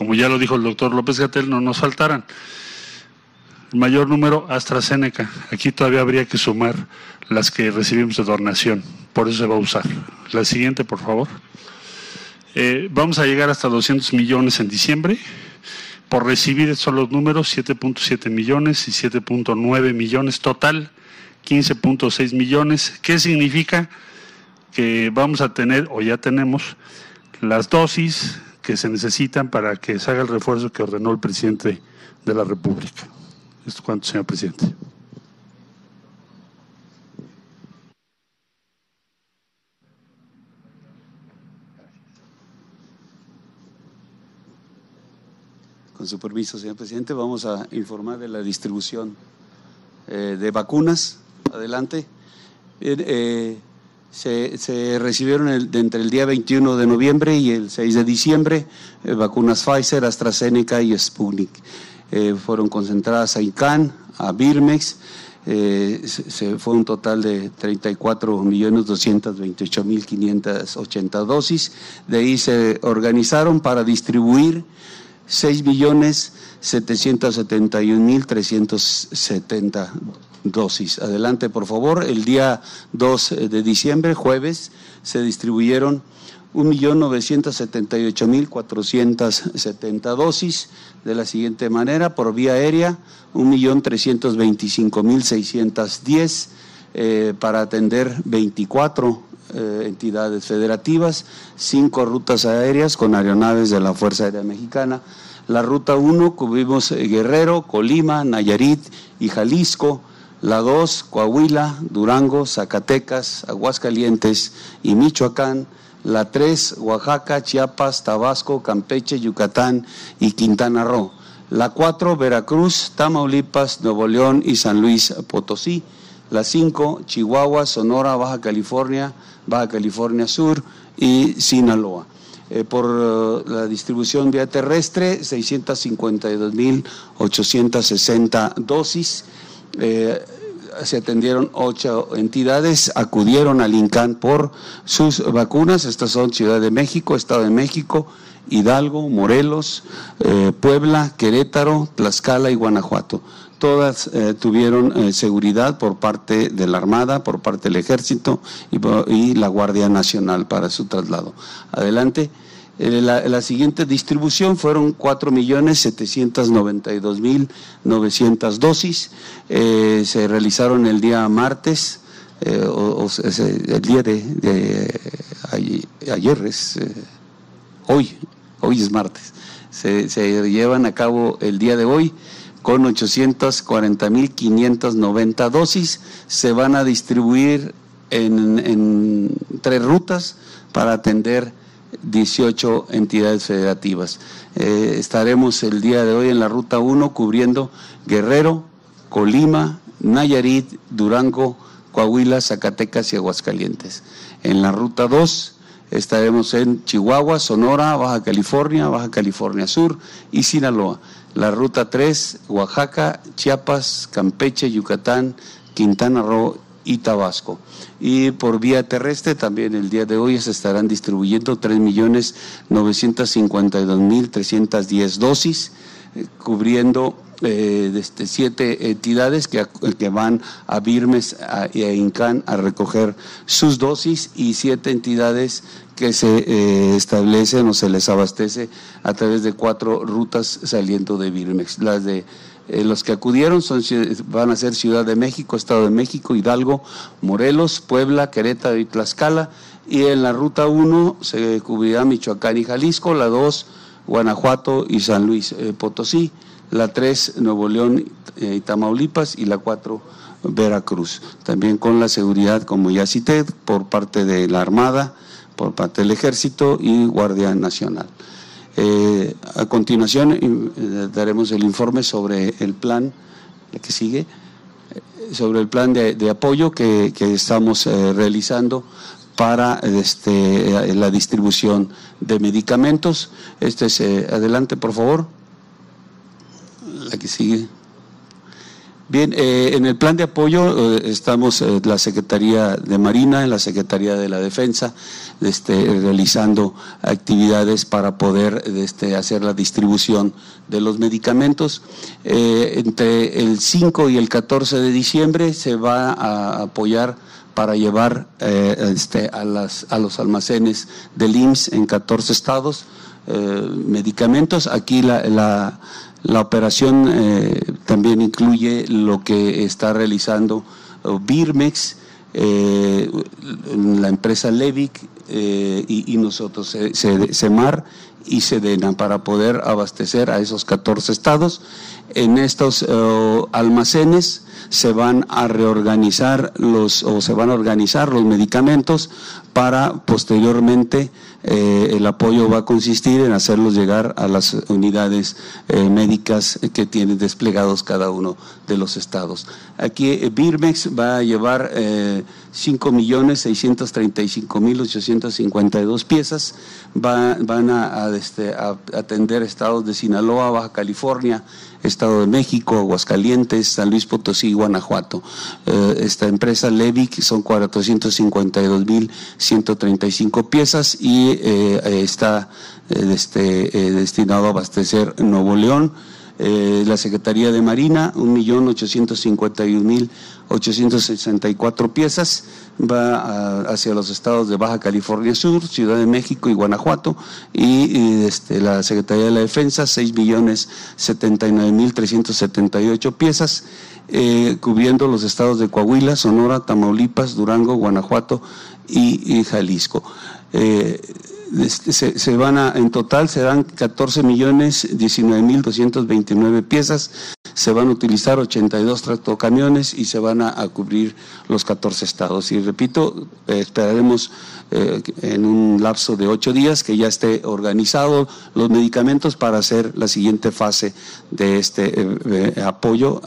como ya lo dijo el doctor López Gatel, no nos faltaran. El mayor número AstraZeneca. Aquí todavía habría que sumar las que recibimos de donación. Por eso se va a usar. La siguiente, por favor. Eh, vamos a llegar hasta 200 millones en diciembre. Por recibir son los números 7.7 millones y 7.9 millones total, 15.6 millones. ¿Qué significa? Que vamos a tener o ya tenemos las dosis que se necesitan para que se haga el refuerzo que ordenó el presidente de la República. ¿Esto cuánto, señor presidente?
Con su permiso, señor presidente, vamos a informar de la distribución eh, de vacunas. Adelante. Eh, se, recibieron entre el día 21 de noviembre y el 6 de diciembre eh, vacunas Pfizer, AstraZeneca y Sputnik. fueron concentradas a ICANN, a Birmex. fue un total de 34.228.580 dosis. De ahí se organizaron para distribuir 6.771.370 dosis. Adelante, por favor. El día 2 de diciembre, jueves, se distribuyeron 1.978.470 dosis de la siguiente manera, por vía aérea, 1.325.610 eh, para atender 24 eh, entidades federativas, cinco rutas aéreas con aeronaves de la Fuerza Aérea Mexicana. La ruta 1 cubrimos eh, Guerrero, Colima, Nayarit y Jalisco. La 2, Coahuila, Durango, Zacatecas, Aguascalientes y Michoacán. La 3, Oaxaca, Chiapas, Tabasco, Campeche, Yucatán y Quintana Roo. La 4, Veracruz, Tamaulipas, Nuevo León y San Luis Potosí. La 5, Chihuahua, Sonora, Baja California, Baja California Sur y Sinaloa. Eh, por eh, la distribución vía terrestre, 652.860 dosis. Eh, se atendieron ocho entidades, acudieron al INCAN por sus vacunas. Estas son Ciudad de México, Estado de México, Hidalgo, Morelos, Puebla, Querétaro, Tlaxcala y Guanajuato todas eh, tuvieron eh, seguridad por parte de la Armada, por parte del Ejército y, la Guardia Nacional para su traslado. Adelante. Eh, la, siguiente distribución fueron 4.792.900 dosis. se realizaron el día martes, o, el día de, ayer, es hoy, hoy es martes. Se, se llevan a cabo el día de hoy con 840.590 dosis. Se van a distribuir en, tres rutas para atender 18 entidades federativas. Eh, estaremos el día de hoy en la ruta 1 cubriendo Guerrero, Colima, Nayarit, Durango, Coahuila, Zacatecas y Aguascalientes. En la ruta 2 estaremos en Chihuahua, Sonora, Baja California, Baja California Sur y Sinaloa la ruta 3, Oaxaca, Chiapas, Campeche, Yucatán, Quintana Roo y Tabasco. Y por vía terrestre también el día de hoy se estarán distribuyendo 3.952.310 dosis, eh, cubriendo eh, este, siete entidades que, que, van a Birmes y a Incan a recoger sus dosis y siete entidades que se eh, establecen o se les abastece a través de cuatro rutas saliendo de Birmex. Las de eh, los que acudieron son, van a ser Ciudad de México, Estado de México, Hidalgo, Morelos, Puebla, Querétaro y Tlaxcala. Y en la ruta 1 se cubrirá Michoacán y Jalisco, la 2 Guanajuato y San Luis eh, Potosí, la 3 Nuevo León y Tamaulipas y la 4 Veracruz. También con la seguridad, como ya cité, por parte de la Armada, por parte del Ejército y Guardia Nacional. Eh, a continuación eh, daremos el informe sobre el plan, que sigue, eh, sobre el plan de, apoyo que, estamos realizando para este, la distribución de medicamentos. Este es, adelante, por favor. La que sigue. Bien, eh, en el plan de apoyo eh, estamos eh, la Secretaría de Marina, la Secretaría de la Defensa, este, realizando actividades para poder este, hacer la distribución de los medicamentos. entre el 5 y el 14 de diciembre se va a apoyar para llevar este, a, las, a los almacenes del IMSS en 14 estados medicamentos. Aquí la la operación eh, también incluye lo que está realizando eh, Birmex, eh, la empresa Levic y, nosotros, CEMAR y SEDENA, para poder abastecer a esos 14 estados. En estos almacenes se van a reorganizar los, o se van a organizar los medicamentos para posteriormente eh, el apoyo va a consistir en hacerlos llegar a las unidades eh, médicas que tienen desplegados cada uno de los estados. Aquí eh, Birmex va a llevar 5.635.852 piezas, van a, este, a atender estados de Sinaloa, Baja California, Estado de México, Aguascalientes, San Luis Potosí y Guanajuato. esta empresa Levic son 452.135 piezas y eh, está eh, este, eh, destinado a abastecer Nuevo León. La Secretaría de Marina, 1.851.864 piezas, va hacia los estados de Baja California Sur, Ciudad de México y Guanajuato, y, este, la Secretaría de la Defensa, 6.079.378 piezas, cubriendo los estados de Coahuila, Sonora, Tamaulipas, Durango, Guanajuato y, Jalisco. Eh, este, se, van a, en total serán 14 millones 19 mil 229 piezas, se van a utilizar 82 tractocamiones y se van a, cubrir los 14 estados. Y repito, eh, esperaremos eh, en un lapso de ocho días que ya esté organizado los medicamentos para hacer la siguiente fase de este apoyo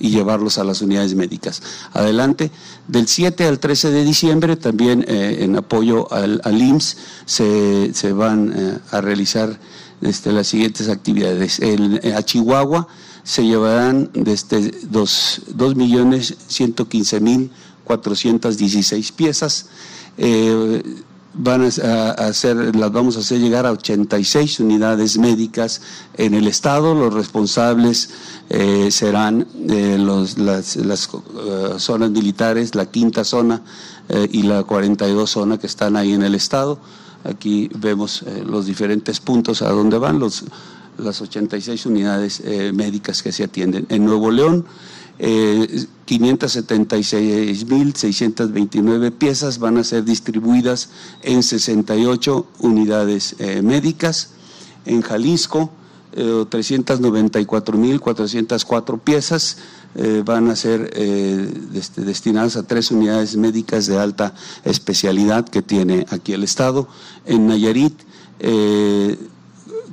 y llevarlos a las unidades médicas. Adelante. Del 7 al 13 de diciembre, también eh, en apoyo al, IMSS, se, van eh, a realizar este, las siguientes actividades. En, a Chihuahua se llevarán desde 2.115.416 piezas. Eh, van a, hacer, las vamos a hacer llegar a 86 unidades médicas en el estado. Los responsables eh, serán eh, las, las zonas militares, la quinta zona y la 42 zona que están ahí en el estado. Aquí vemos los diferentes puntos a donde van los, las 86 unidades médicas que se atienden. En Nuevo León, eh, 576.629 piezas van a ser distribuidas en 68 unidades eh, médicas. En Jalisco, eh, 394.404 piezas eh, van a ser eh, destinadas a tres unidades médicas de alta especialidad que tiene aquí el Estado. En Nayarit,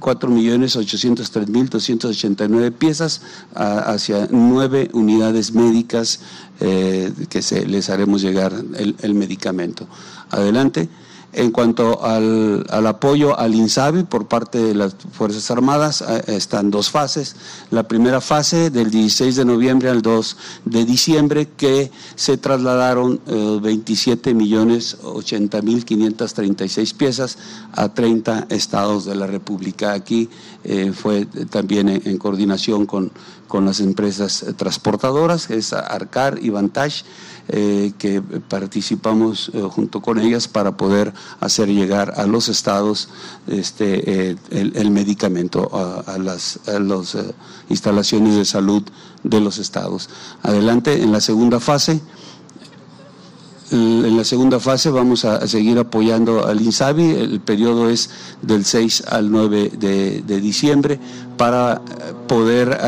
4.803.289 piezas hacia nueve unidades médicas eh, que se, les haremos llegar el medicamento. Adelante. En cuanto al, apoyo al INSABI por parte de las Fuerzas Armadas, eh, están dos fases. La primera fase del 16 de noviembre al 2 de diciembre, que se trasladaron 27 eh, millones 80 mil 536 piezas a 30 estados de la República. Aquí eh, fue también en, coordinación con, con las empresas transportadoras, es Arcar y Vantage. Eh, que participamos eh, junto con ellas para poder hacer llegar a los estados este, el, medicamento a, las instalaciones de salud de los estados. Adelante, en la segunda fase. En la segunda fase vamos a seguir apoyando al INSABI, el periodo es del 6 al 9 de, diciembre para poder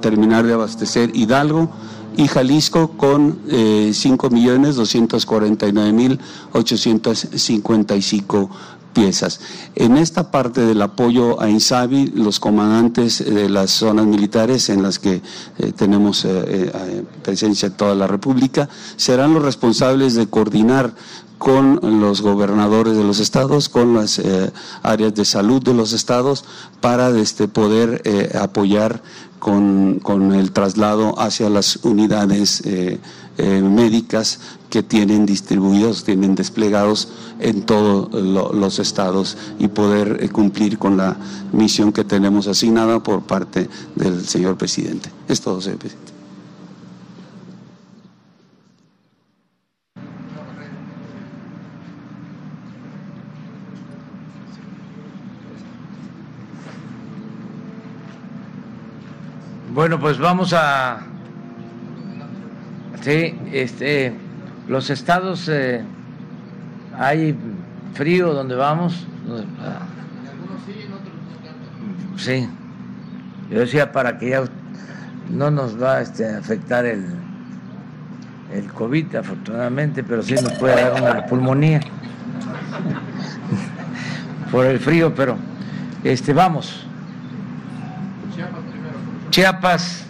terminar de abastecer Hidalgo, y Jalisco con eh, 5.249.855 piezas. En esta parte del apoyo a INSABI, los comandantes de las zonas militares en las que eh, tenemos eh, eh, presencia en toda la República serán los responsables de coordinar con los gobernadores de los estados, con las eh, áreas de salud de los estados, para este, poder eh, apoyar con, el traslado hacia las unidades eh, médicas que tienen distribuidos, tienen desplegados en todos los estados y poder cumplir con la misión que tenemos asignada por parte del señor presidente. Es todo, señor presidente.
Bueno, pues vamos a... Sí, este, los estados, eh, hay frío donde vamos. Sí, yo decía para que ya no nos va este, a afectar el, el COVID, afortunadamente, pero sí nos puede dar una pulmonía por el frío, pero este, vamos. Chiapas.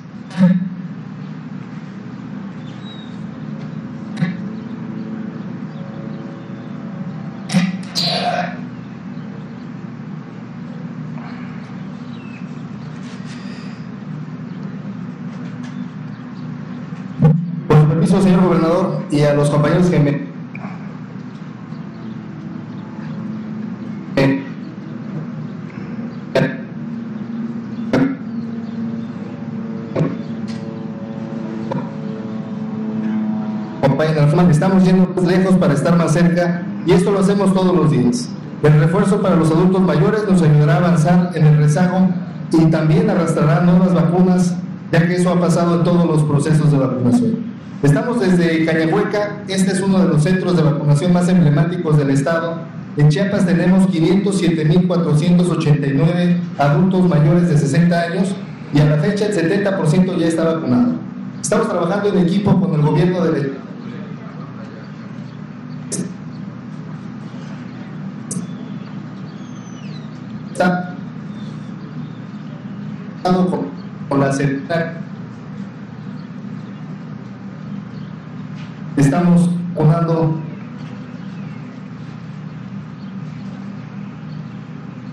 Con permiso, señor gobernador, y a los compañeros que me estamos yendo más lejos para estar más cerca y esto lo hacemos todos los días. El refuerzo para los adultos mayores nos ayudará a avanzar en el rezago y también arrastrará nuevas vacunas, ya que eso ha pasado en todos los procesos de vacunación. Estamos desde Cañahueca, este es uno de los centros de vacunación más emblemáticos del estado. En Chiapas tenemos 507.489 adultos mayores de 60 años y a la fecha el 70% ya está vacunado. Estamos trabajando en equipo con el gobierno de con, con la central. Estamos jugando.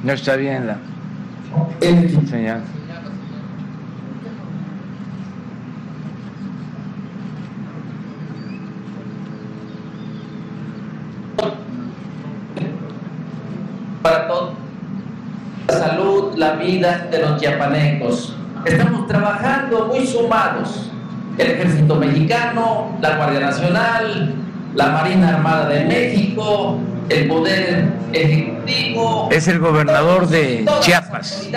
No está bien la
el
señal.
Para todos salud, la vida de los chiapanecos. Estamos trabajando muy sumados. El Ejército Mexicano, la Guardia Nacional, la Marina Armada de México, el Poder Ejecutivo.
Es el gobernador de Chiapas.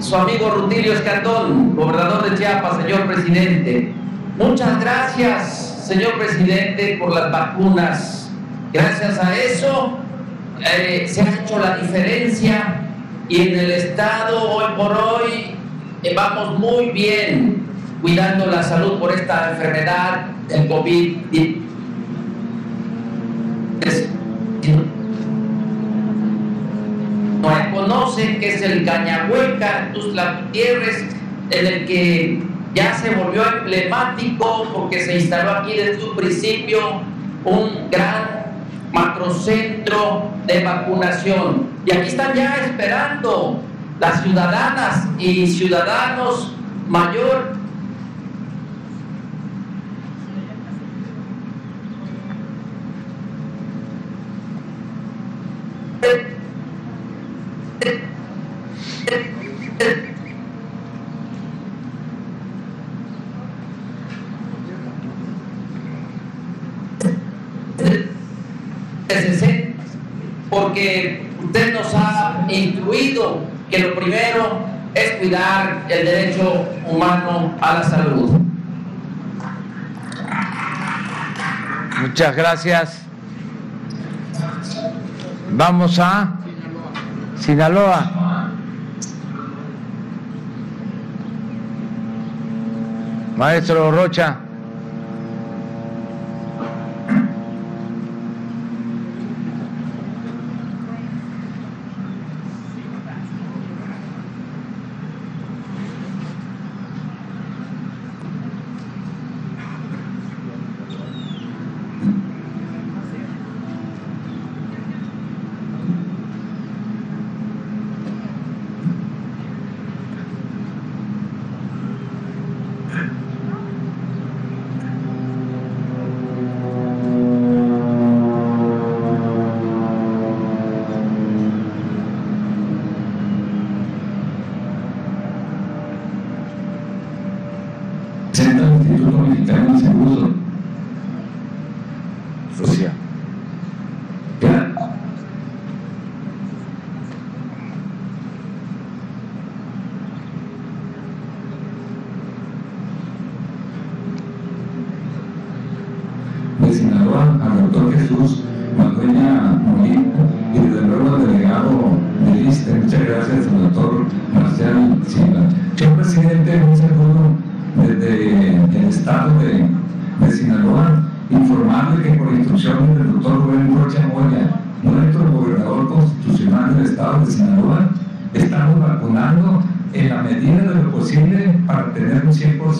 Su amigo Rutilio Escandón, gobernador de Chiapas, señor presidente. Muchas gracias, señor presidente, por las vacunas. Gracias a eso eh, se ha hecho la diferencia y en el Estado hoy por hoy eh, vamos muy bien cuidando la salud por esta enfermedad del COVID. No conocen que es el Cañahueca, Tuzla Gutiérrez, en el que ya se volvió emblemático porque se instaló aquí desde un principio un gran macrocentro de vacunación. Y aquí están ya esperando las ciudadanas y ciudadanos mayor porque usted nos ha incluido que lo primero es cuidar el derecho humano a la salud.
Muchas gracias. Vamos a Sinaloa. Maestro Rocha.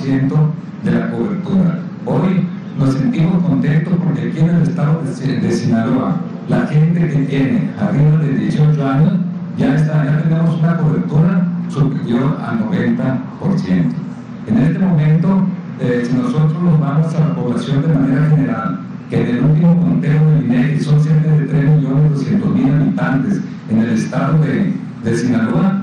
De la cobertura. Hoy nos sentimos contentos porque aquí en el estado de, Sinaloa, la gente que tiene arriba de 18 años, ya, está, ya tenemos una cobertura superior al 90%. En este momento, eh, si nosotros nos vamos a la población de manera general, que en el último conteo del INEGI son cerca de 3.200.000 habitantes en el estado de, de Sinaloa,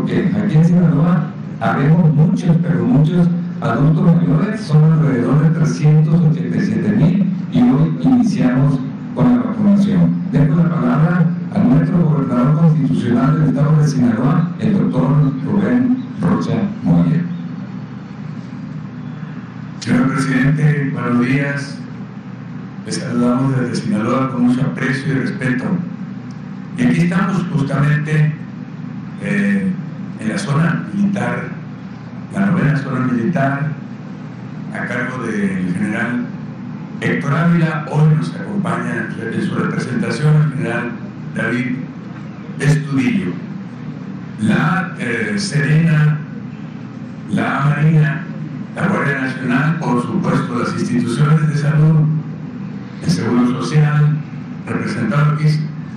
porque aquí en Sinaloa habemos muchos, pero muchos adultos mayores, son alrededor de 387 mil y hoy iniciamos con la vacunación. Dejo la palabra a nuestro gobernador constitucional del estado de Sinaloa, el doctor Rubén Rocha Moya.
Señor presidente, buenos días. Les saludamos desde Sinaloa con mucho aprecio y respeto. Y aquí estamos justamente eh, en la zona militar, la novena zona militar, a cargo del general Héctor Ávila. Hoy nos acompaña en su representación el general David Estudillo. La eh, Serena, la Marina, la Guardia Nacional, por supuesto las instituciones de salud, el Seguro Social, representado aquí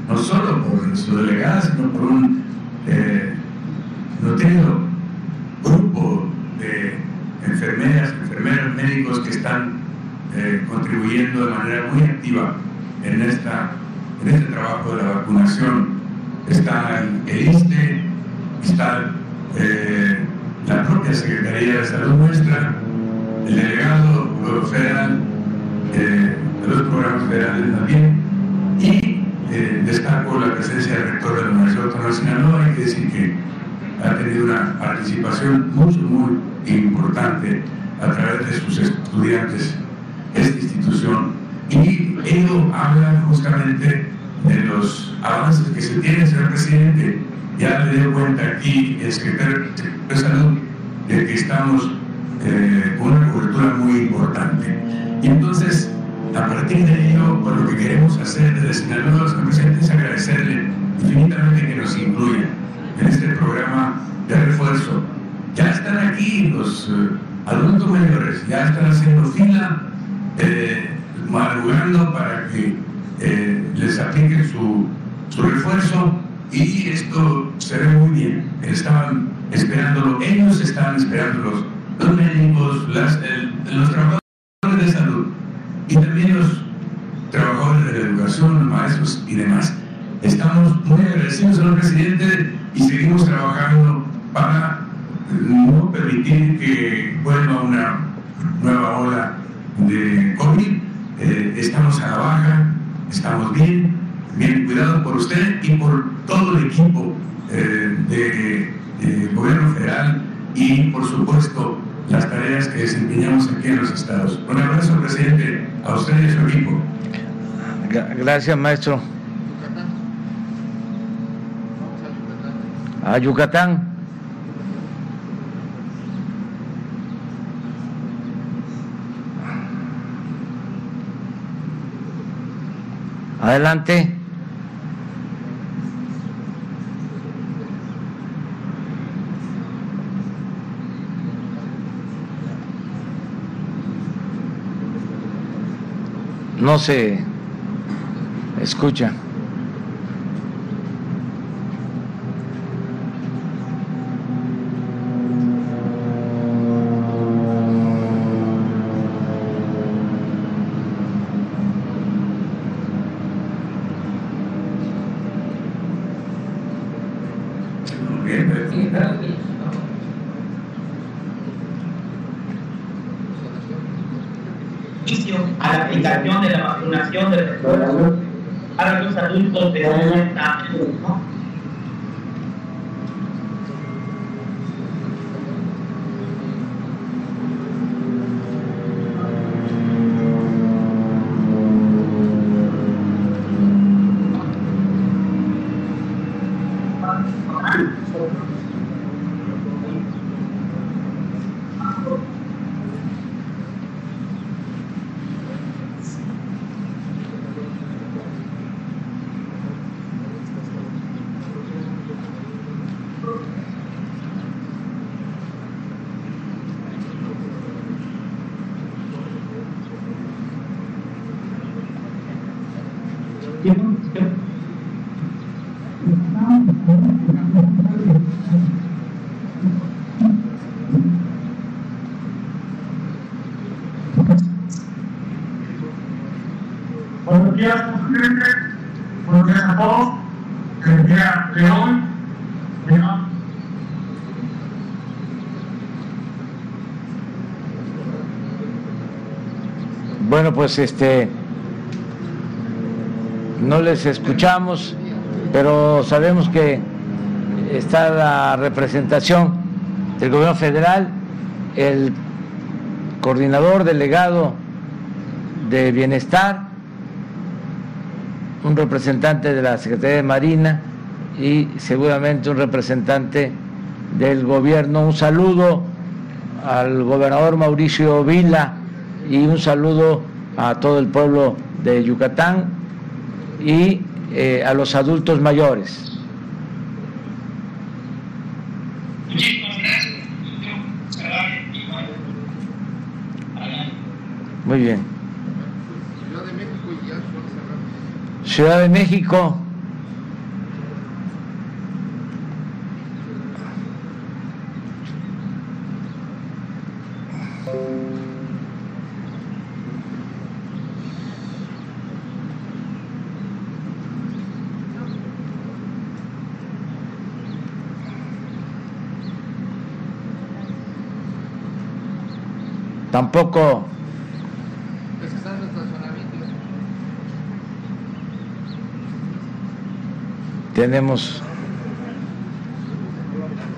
no solo por su delegada, sino por un eh, nutrido grupo de enfermeras, enfermeros médicos que están eh, contribuyendo de manera muy activa en esta en este trabajo de la vacunación. Está el ISTE, está eh, la propia Secretaría de Salud nuestra, el delegado federal eh, de los programas federales también, y destaco la presencia del rector de la Universidad de Sinaloa, hay que decir que ha tenido una participación muy, muy importante a través de sus estudiantes esta institución. Y ello habla justamente de los avances que se tienen, señor presidente. Ya le dio cuenta aquí el secretario de Salud de que estamos eh, con una cobertura muy importante. Y entonces, a partir de ello, por lo que queremos hacer desde Sinaloa, señor presidente, es agradecerle infinitamente que nos incluya en este programa de refuerzo. Ya están aquí los eh, adultos mayores, ya están haciendo fila, eh, madrugando para que eh, les apliquen su, su, refuerzo y esto se ve muy bien. Estaban esperándolo, ellos estaban esperándolo, los médicos, las, los trabajadores de salud y también los trabajadores de la educación, los maestros y demás. Estamos muy agradecidos, señor presidente, y seguimos trabajando para no permitir que vuelva una nueva ola de COVID. Eh, estamos a la baja, estamos bien, bien cuidados por usted y por todo el equipo eh, del gobierno federal y por supuesto las tareas que desempeñamos aquí en los estados. Un abrazo, presidente, a usted y a su equipo.
Gracias, maestro. A Yucatán. Adelante. No se Escucha. Pues este no les escuchamos, pero sabemos que está la representación del gobierno federal, el coordinador delegado de bienestar, un representante de la Secretaría de Marina y seguramente un representante del gobierno. Un saludo al gobernador Mauricio Vila y un saludo a todo el pueblo de Yucatán y eh, a los adultos mayores. Muy bien. Ciudad de México. Tampoco tenemos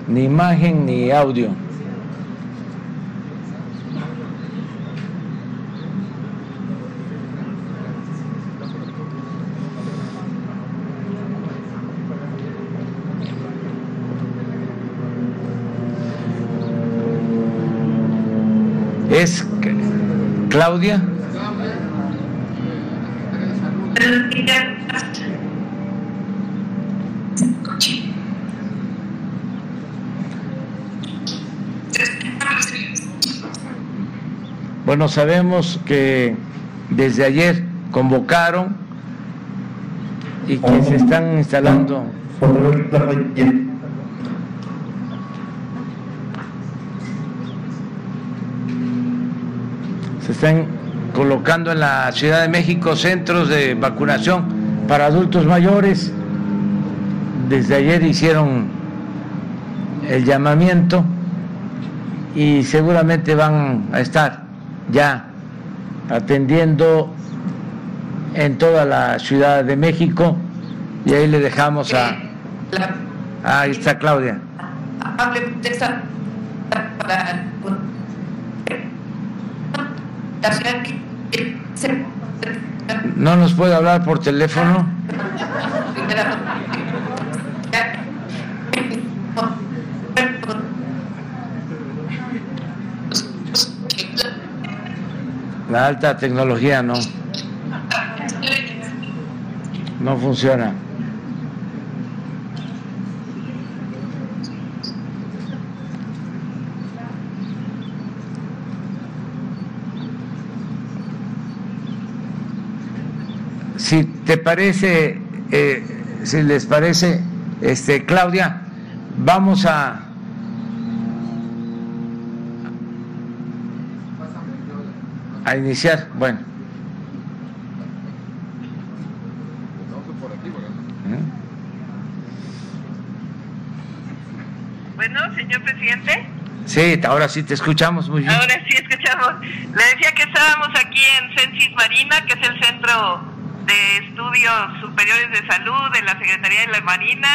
ni imagen ni audio. ¿Es Claudia? Bueno, sabemos que desde ayer convocaron y que se están instalando. Están colocando en la Ciudad de México centros de vacunación para adultos mayores. Desde ayer hicieron el llamamiento y seguramente van a estar ya atendiendo en toda la Ciudad de México y ahí le dejamos a... Ah, ahí está Claudia. No nos puede hablar por teléfono. La alta tecnología no. No funciona. Si te parece, eh, si les parece, este, Claudia, vamos a a iniciar. Bueno.
Bueno, señor presidente.
Sí, ahora sí te escuchamos muy bien.
Ahora sí escuchamos. Le decía que estábamos aquí en Censis Marina, que es el Centro de Estudios Superiores de Salud de la Secretaría de la Marina.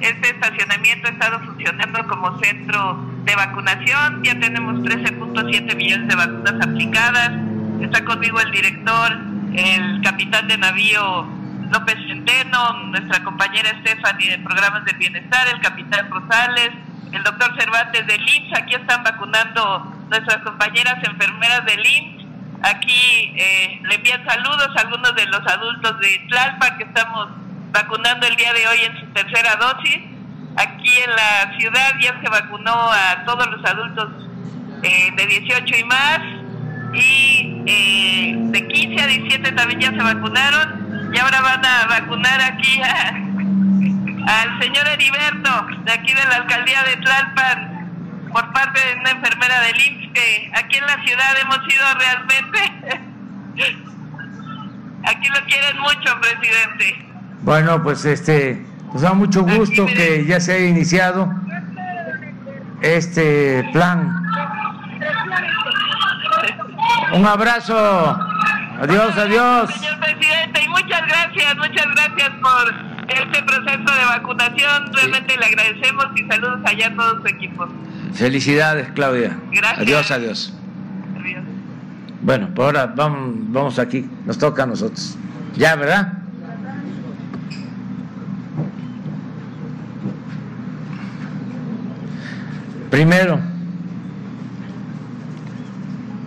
Este estacionamiento ha estado funcionando como centro de vacunación. Ya tenemos 13.7 millones de vacunas aplicadas. Está conmigo el director, el capitán de navío López Centeno, nuestra compañera Stephanie de Programas del Bienestar, el capitán Rosales, el doctor Cervantes del IMSS. Aquí están vacunando nuestras compañeras enfermeras del IMSS. Aquí eh, le envían saludos a algunos de los adultos de Tlalpan que estamos vacunando el día de hoy en su tercera dosis. Aquí en la ciudad ya se vacunó a todos los adultos eh, de 18 y más. Y eh, de 15 a 17 también ya se vacunaron. Y ahora van a vacunar aquí a, al señor Heriberto, de aquí de la alcaldía de Tlalpan, por parte de una enfermera del IMSS, que aquí en la ciudad hemos sido realmente. aquí lo quieren mucho, presidente.
Bueno, pues este, nos da mucho gusto que ya se haya iniciado este plan. Un abrazo. Adiós, adiós.
Señor presidente, y muchas gracias, muchas gracias por este proceso de vacunación. Realmente le agradecemos y saludos allá a todo su equipo.
Felicidades, Claudia.
Gracias.
Adiós, adiós. Bueno, por ahora vamos, vamos aquí, nos toca a nosotros. Ya, ¿verdad? Primero,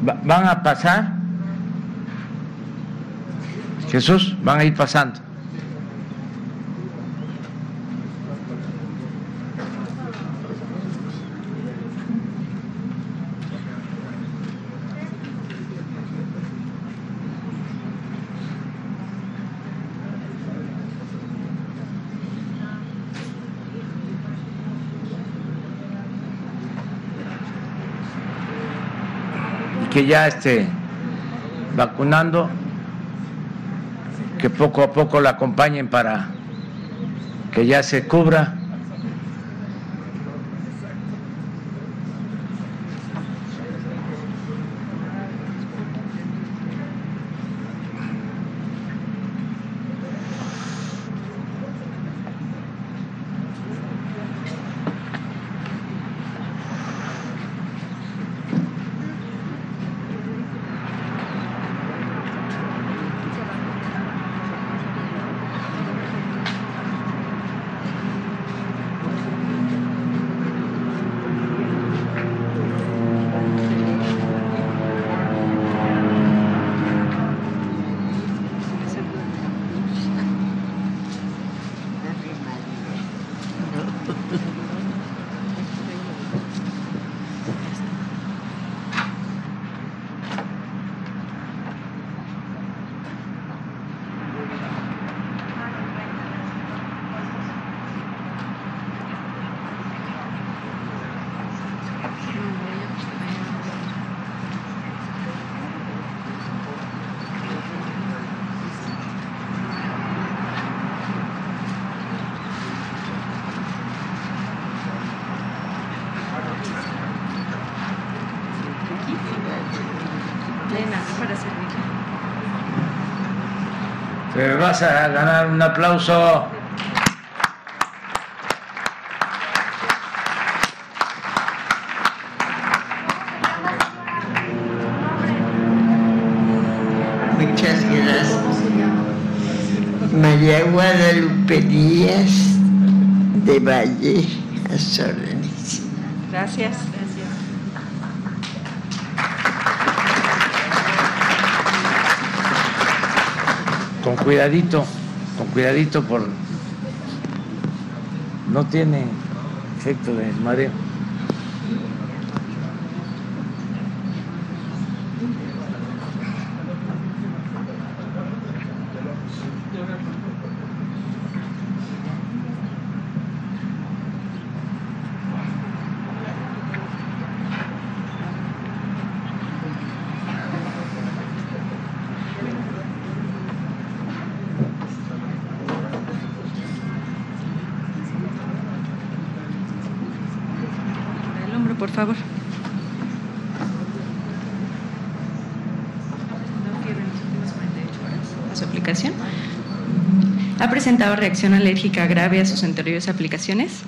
va- van a pasar, Jesús, van a ir pasando. Que ya esté vacunando, que poco a poco la acompañen para que ya se cubra. Te vas a ganar un aplauso.
Muchas gracias. María Guadalupe Díaz de Valle a sus órdenes.
Gracias.
Con cuidadito, con cuidadito por... No tiene efecto de mareo.
por favor. a su aplicación. ¿Ha presentado reacción alérgica grave a sus anteriores aplicaciones?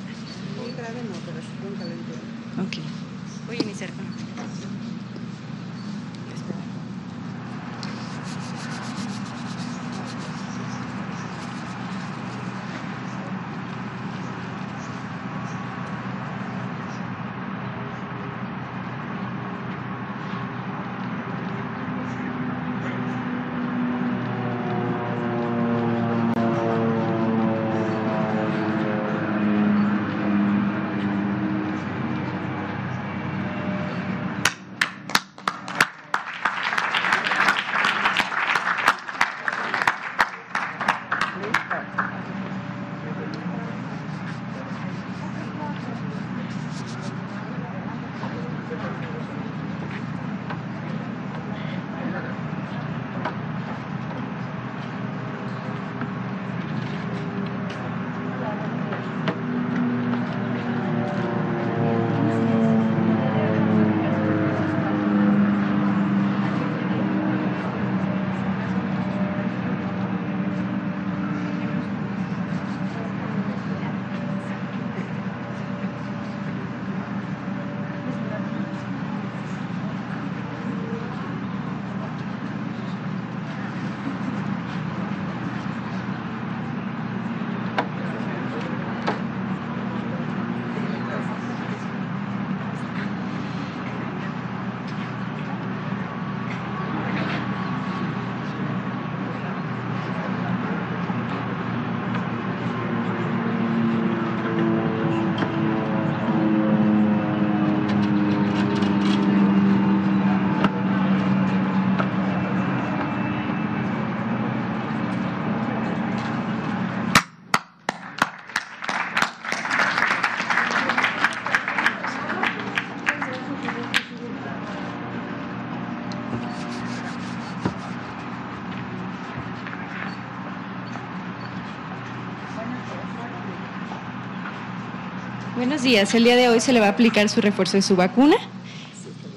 Buenos días. El día de hoy se le va a aplicar su refuerzo de su vacuna.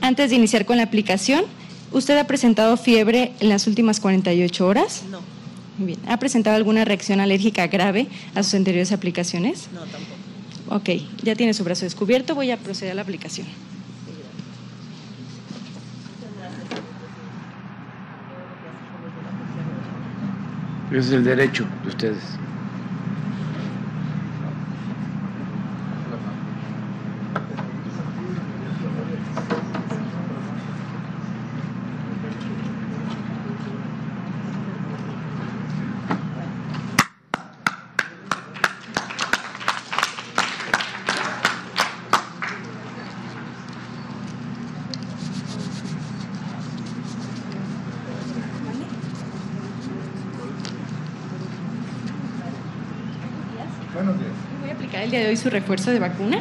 Antes de iniciar con la aplicación, ¿usted ha presentado fiebre en las últimas 48 horas?
No.
Muy bien. ¿Ha presentado alguna reacción alérgica grave a sus anteriores aplicaciones?
No, tampoco.
Ok, ya tiene su brazo descubierto. Voy a proceder a la aplicación.
Ese es el derecho de ustedes.
Voy a aplicar el día de hoy su refuerzo de vacuna.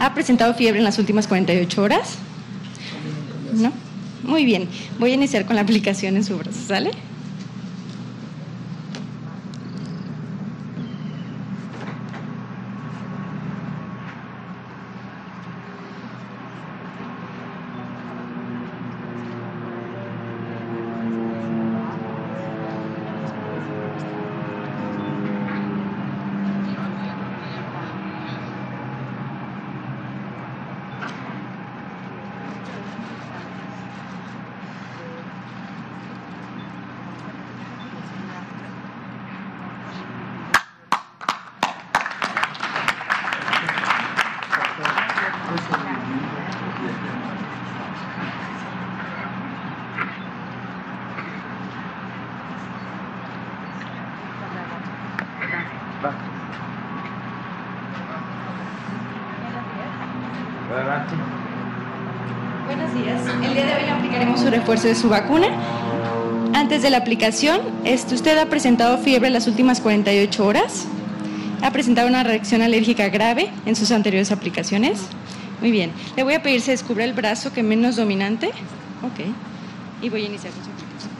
¿Ha presentado fiebre en las últimas 48 horas? ¿No? Muy bien. Voy a iniciar con la aplicación en su brazo. ¿Sale?
Adelante.
Buenos días. El día de hoy le aplicaremos su refuerzo de su vacuna. Antes de la aplicación, este, ¿usted ha presentado fiebre las últimas 48 horas? ¿Ha presentado una reacción alérgica grave en sus anteriores aplicaciones? Muy bien. Le voy a pedir se descubra el brazo que menos dominante. Ok. Y voy a iniciar con su aplicación.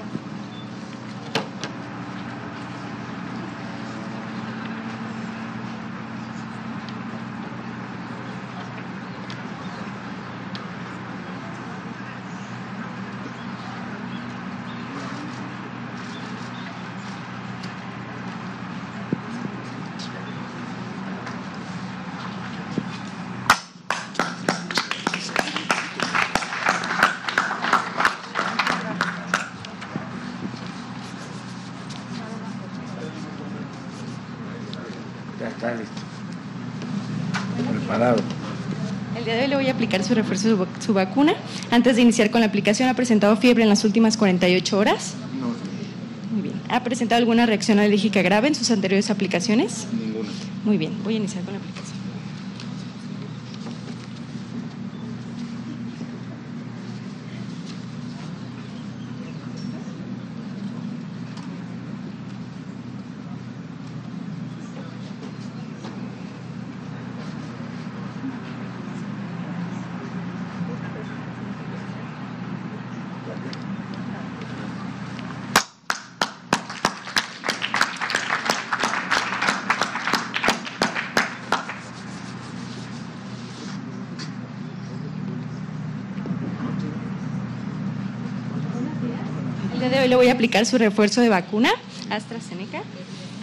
Ya está listo. Preparado.
El día de hoy le voy a aplicar su refuerzo, su, su vacuna. Antes de iniciar con la aplicación, ¿ha presentado fiebre en las últimas 48 horas?
No,
Muy bien. ¿Ha presentado alguna reacción alérgica grave en sus anteriores aplicaciones?
ninguna.
Muy bien. Voy a iniciar con la aplicar su refuerzo de vacuna, AstraZeneca.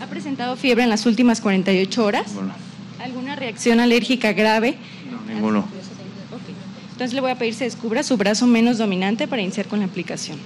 ¿Ha presentado fiebre en las últimas 48 horas? ¿Alguna reacción alérgica grave?
Ninguno.
Ok. Entonces le voy a pedir se descubra su brazo menos dominante para iniciar con la aplicación.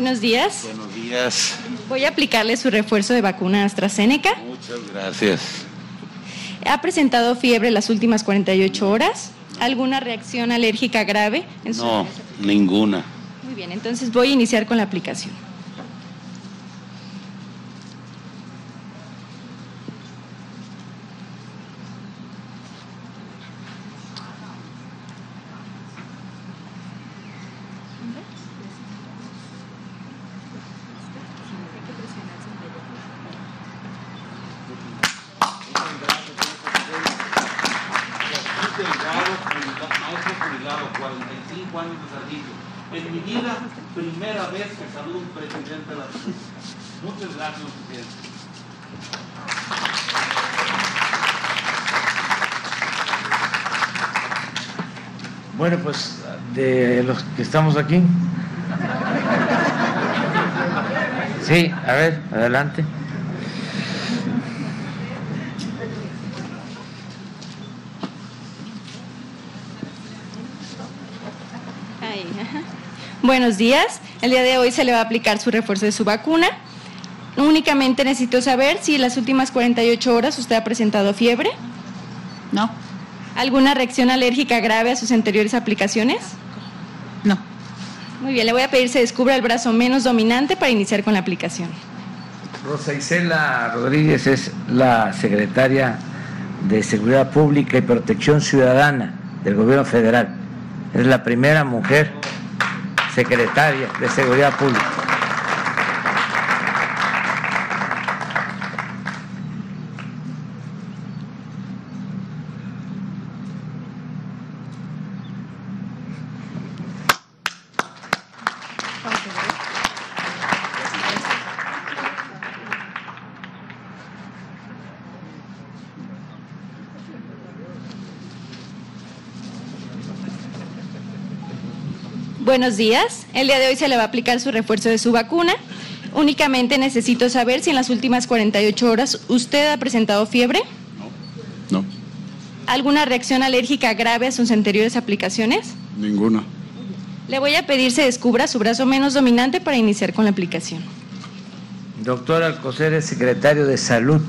Buenos días.
Buenos días.
Voy a aplicarle su refuerzo de vacuna AstraZeneca.
Muchas gracias.
¿Ha presentado fiebre las últimas 48 horas? ¿Alguna reacción alérgica grave? en su-
No, ninguna.
Muy bien, entonces voy a iniciar con la aplicación.
maestro jubilado, 45 años de servicio. En mi vida, primera vez que saludo a un presidente de la República. Muchas gracias, presidente.
Bueno, pues de los que estamos aquí. Sí, a ver, adelante.
Ahí, ajá. Buenos días. El día de hoy se le va a aplicar su refuerzo de su vacuna. Únicamente necesito saber si en las últimas 48 horas usted ha presentado fiebre.
No.
¿Alguna reacción alérgica grave a sus anteriores aplicaciones? Muy bien, le voy a pedir se descubra el brazo menos dominante para iniciar con la aplicación.
Rosa Isela Rodríguez es la secretaria de Seguridad Pública y Protección Ciudadana del Gobierno Federal. Es la primera mujer secretaria de Seguridad Pública.
Buenos días. El día de hoy se le va a aplicar su refuerzo de su vacuna. Únicamente necesito saber si en las últimas 48 horas usted ha presentado fiebre.
No,
¿Alguna reacción alérgica grave a sus anteriores aplicaciones?
ninguna.
Le voy a pedir se descubra su brazo menos dominante para iniciar con la aplicación.
Doctor Alcocer es secretario de Salud.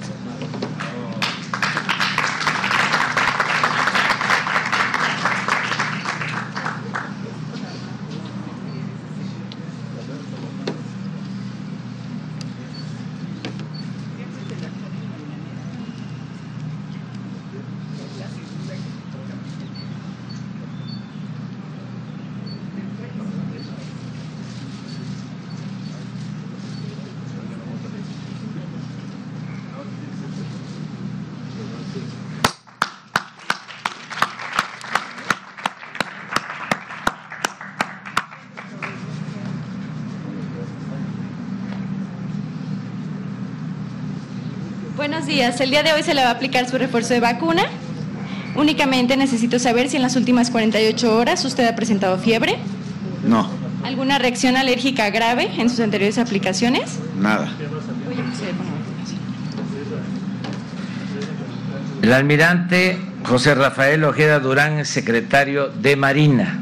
El día de hoy se le va a aplicar su refuerzo de vacuna. Únicamente necesito saber si en las últimas 48 horas usted ha presentado fiebre,
No,
alguna reacción alérgica grave en sus anteriores aplicaciones.
nada.
El almirante José Rafael Ojeda Durán, secretario de Marina.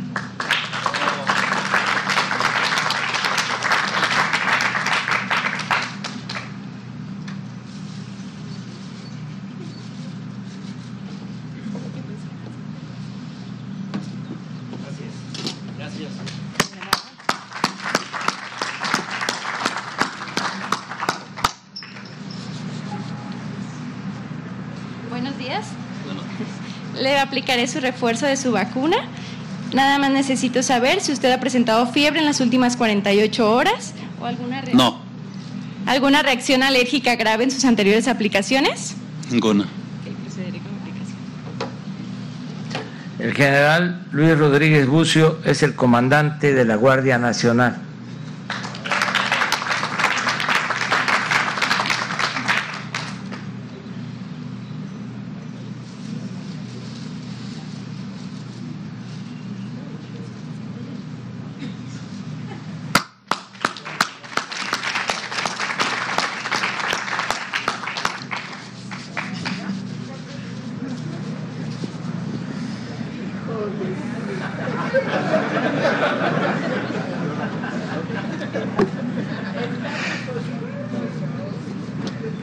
Buenos días. Le aplicaré su refuerzo de su vacuna. Nada más necesito saber si usted ha presentado fiebre en las últimas 48 horas o alguna, re-
No,
alguna reacción alérgica grave en sus anteriores aplicaciones.
ninguna.
El general Luis Rodríguez Bucio es el comandante de la Guardia Nacional.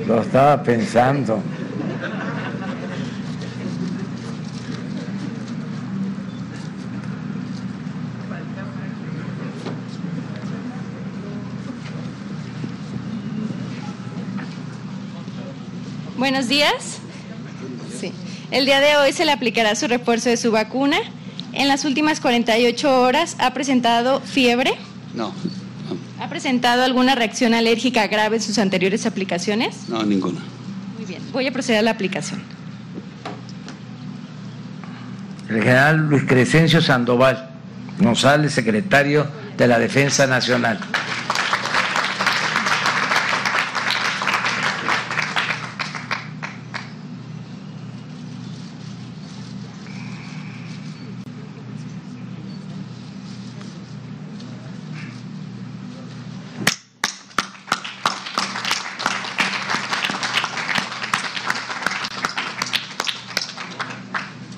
Lo estaba pensando.
Buenos días. El día de hoy se le aplicará su refuerzo de su vacuna. En las últimas 48 horas ha presentado fiebre.
No,
¿Ha presentado alguna reacción alérgica grave en sus anteriores aplicaciones?
no, ninguna.
Muy bien. Voy a proceder a la aplicación.
El general Luis Crescencio Sandoval González, secretario de la Defensa Nacional.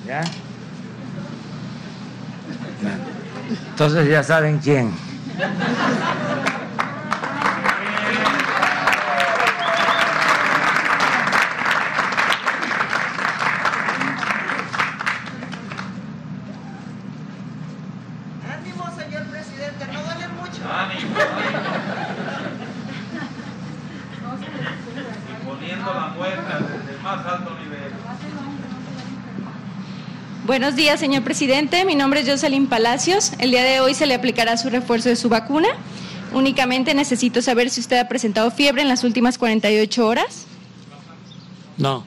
¿Ya? Entonces ya saben quién.
Buenos días, señor presidente. Mi nombre es Jocelyn Palacios. El día de hoy se le aplicará su refuerzo de su vacuna. Únicamente necesito saber si usted ha presentado fiebre en las últimas 48 horas.
No,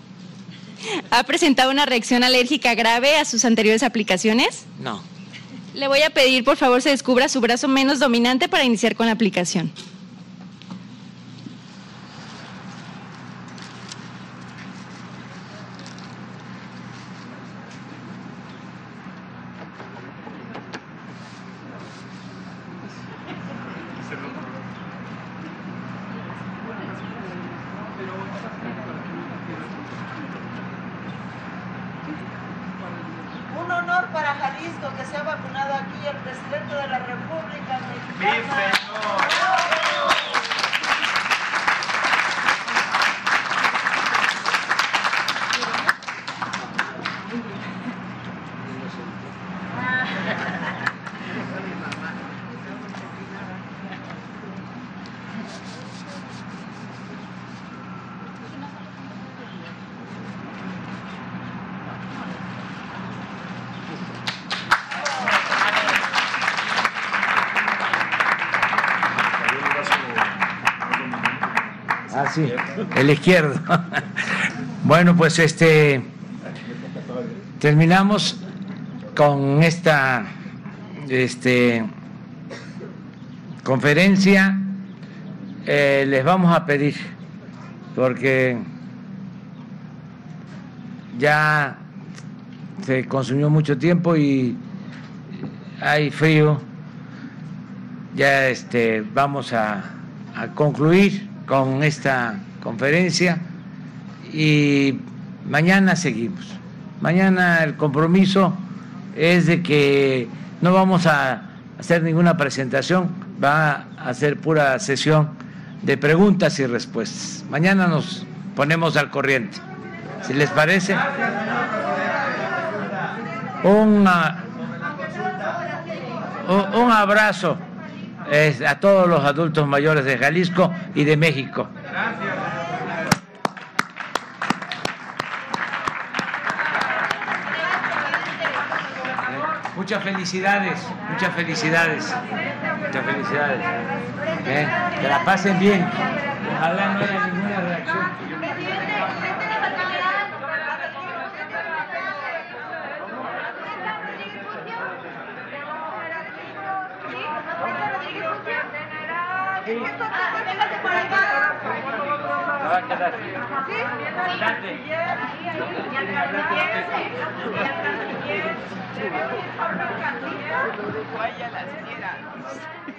¿Ha presentado una reacción alérgica grave a sus anteriores aplicaciones?
no.
Le voy a pedir, por favor, se descubra su brazo menos dominante para iniciar con la aplicación.
Un honor para Jalisco que se ha vacunado aquí el presidente de la República Mexicana.
Ah, sí, el izquierdo. Bueno, pues este terminamos con esta este conferencia. Eh, les vamos a pedir, porque ya se consumió mucho tiempo y hay frío. Ya este, vamos a, a concluir con esta conferencia y mañana seguimos. Mañana el compromiso es de que no vamos a hacer ninguna presentación, va a ser pura sesión de preguntas y respuestas. Mañana nos ponemos al corriente. Si les parece, un, un abrazo eh, a todos los adultos mayores de Jalisco y de México. Muchas felicidades, muchas felicidades, muchas felicidades. ¿Eh? Que la pasen bien. Ojalá no haya ninguna reacción.
Vaya las quieras.